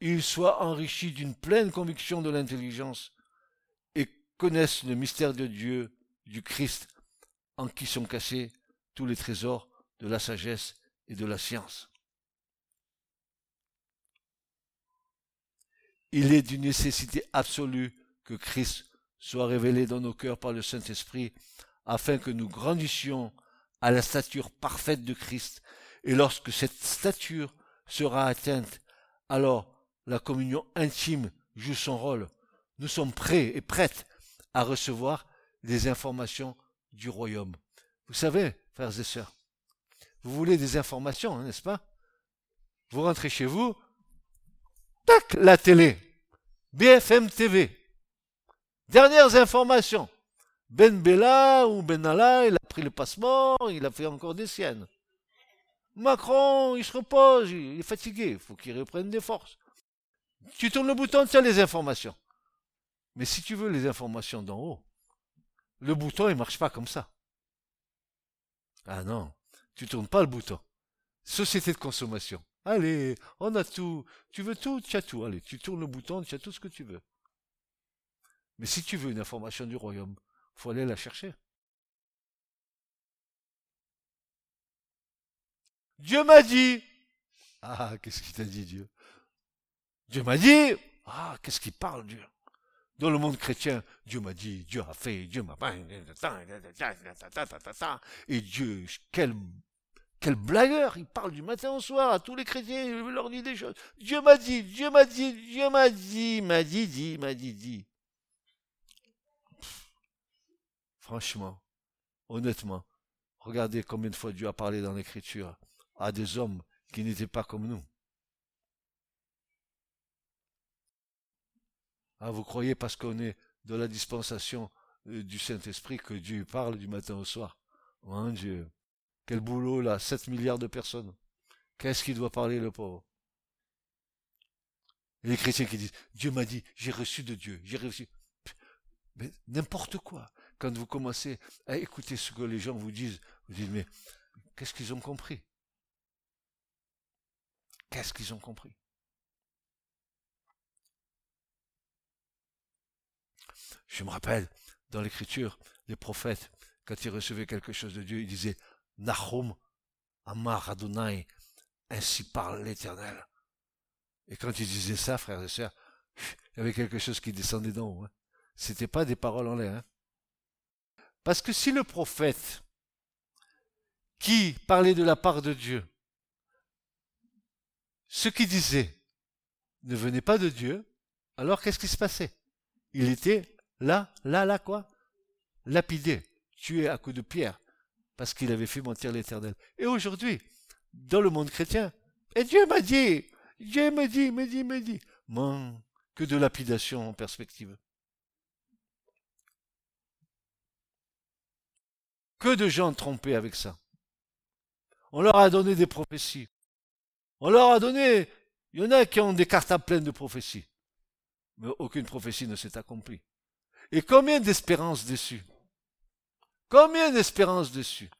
ils soient enrichis d'une pleine conviction de l'intelligence et connaissent le mystère de Dieu, du Christ, en qui sont cachés tous les trésors de la sagesse et de la science. Il est d'une nécessité absolue que Christ soit révélé dans nos cœurs par le Saint-Esprit, afin que nous grandissions à la stature parfaite de Christ. Et lorsque cette stature sera atteinte, alors la communion intime joue son rôle. Nous sommes prêts et prêtes à recevoir des informations du royaume. Vous savez, frères et sœurs, vous voulez des informations, hein, n'est-ce pas? Vous rentrez chez vous, la télé, BFM TV. Dernières informations. Ben Bella ou Ben Allah, il a pris le passeport, il a fait encore des siennes. Macron, il se repose, il est fatigué, il faut qu'il reprenne des forces. Tu tournes le bouton, tu as les informations. Mais si tu veux les informations d'en haut, le bouton, il marche pas comme ça. Ah non, tu tournes pas le bouton. Société de consommation. Allez, on a tout. Tu veux tout, tu as tout. Allez, tu tournes le bouton, tu as tout ce que tu veux. Mais si tu veux une information du royaume, faut aller la chercher. Dieu m'a dit. Ah, qu'est-ce qu'il t'a dit, Dieu? Dieu m'a dit. Ah, qu'est-ce qu'il parle, Dieu? Dans le monde chrétien, Dieu m'a dit, Dieu a fait, Dieu m'a... Et Dieu, quel, quel blagueur Il parle du matin au soir à tous les chrétiens, il leur dit des choses. Dieu m'a dit, Dieu m'a dit, Dieu m'a dit, m'a dit, dit, m'a dit, dit. Franchement, honnêtement, regardez combien de fois Dieu a parlé dans l'écriture à des hommes qui n'étaient pas comme nous. Ah, vous croyez parce qu'on est de la dispensation euh, du Saint-Esprit que Dieu parle du matin au soir? Mon Dieu, quel boulot là, 7 milliards de personnes. Qu'est-ce qu'il doit parler le pauvre? Et les chrétiens qui disent, Dieu m'a dit, j'ai reçu de Dieu, j'ai reçu. Mais n'importe quoi. Quand vous commencez à écouter ce que les gens vous disent, vous dites, mais qu'est-ce qu'ils ont compris? Qu'est-ce qu'ils ont compris? Je me rappelle, dans l'écriture, les prophètes, quand ils recevaient quelque chose de Dieu, ils disaient Nahum Amar Adonai, ainsi parle l'Éternel. Et quand ils disaient ça, frères et sœurs, il y avait quelque chose qui descendait d'en haut. Hein. C'était pas des paroles en l'air. Hein. Parce que si le prophète qui parlait de la part de Dieu ce qu'il disait ne venait pas de Dieu, alors qu'est-ce qui se passait? Il était là, là, là quoi? Lapidé, tué à coups de pierre, parce qu'il avait fait mentir l'Éternel. Et aujourd'hui, dans le monde chrétien, et Dieu m'a dit, Dieu me dit, me dit, me dit, mon, que de lapidation en perspective. Que de gens trompés avec ça. On leur a donné des prophéties. On leur a donné, il y en a qui ont des cartes pleines de prophéties. Mais aucune prophétie ne s'est accomplie. Et combien d'espérances déçues Combien d'espérances déçues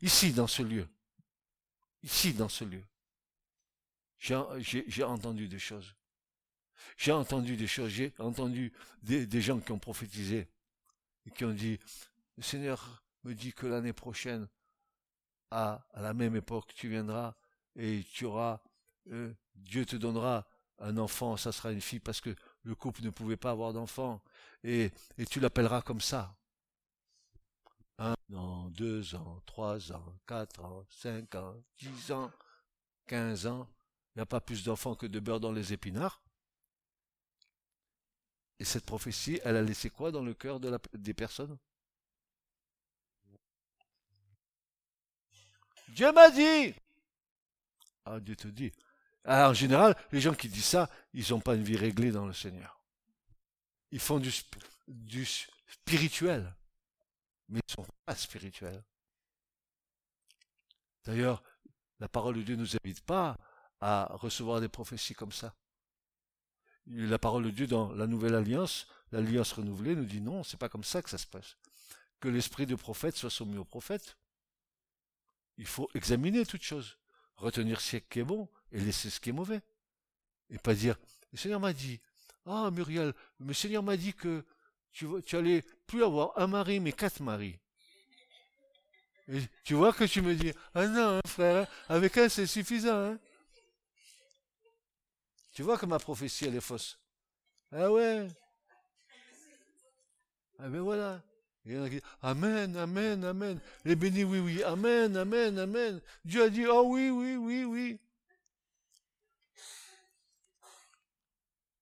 Ici, dans ce lieu. Ici, dans ce lieu. J'ai entendu des choses. J'ai entendu des choses. J'ai entendu des, gens qui ont prophétisé et qui ont dit, le Seigneur me dit que l'année prochaine, à, la même époque, tu viendras et tu auras, euh, Dieu te donnera un enfant, ça sera une fille parce que le couple ne pouvait pas avoir d'enfant et, et tu l'appelleras comme ça. Un an, deux ans, trois ans, quatre ans, cinq ans, dix ans, quinze ans. Il n'y a pas plus d'enfants que de beurre dans les épinards. Et cette prophétie, elle a laissé quoi dans le cœur des personnes? Dieu m'a dit. Ah, Dieu te dit. Alors, en général, les gens qui disent ça, ils n'ont pas une vie réglée dans le Seigneur. Ils font du spirituel, mais ils ne sont pas spirituels. D'ailleurs, la parole de Dieu ne nous invite pas à recevoir des prophéties comme ça. La parole de Dieu dans la nouvelle alliance, l'alliance renouvelée, nous dit non, c'est pas comme ça que ça se passe. Que l'esprit de prophète soit soumis au prophète il faut examiner toutes choses, retenir ce qui est bon et laisser ce qui est mauvais. Et pas dire, le Seigneur m'a dit, ah Muriel, le Seigneur m'a dit que tu, allais plus avoir un mari, mais quatre maris. Tu vois que tu me dis, ah non, hein, frère, hein, avec un c'est suffisant. Hein. Tu vois que ma prophétie, elle est fausse. Ah ouais. Ah ben voilà. Amen, Amen, Amen. Les bénis, oui, oui. Amen, Amen, Amen. Dieu a dit, oh oui, oui, oui, oui.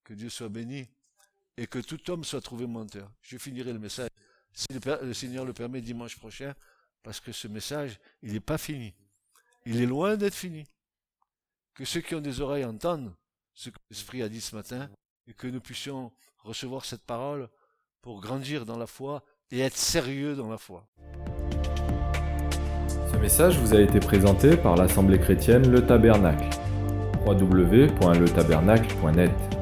Que Dieu soit béni et que tout homme soit trouvé menteur. Je finirai le message, si le, Seigneur le permet, dimanche prochain, parce que ce message, il n'est pas fini. Il est loin d'être fini. Que ceux qui ont des oreilles entendent ce que l'Esprit a dit ce matin et que nous puissions recevoir cette parole pour grandir dans la foi et être sérieux dans la foi. Ce message vous a été présenté par l'Assemblée chrétienne Le Tabernacle. www.letabernacle.net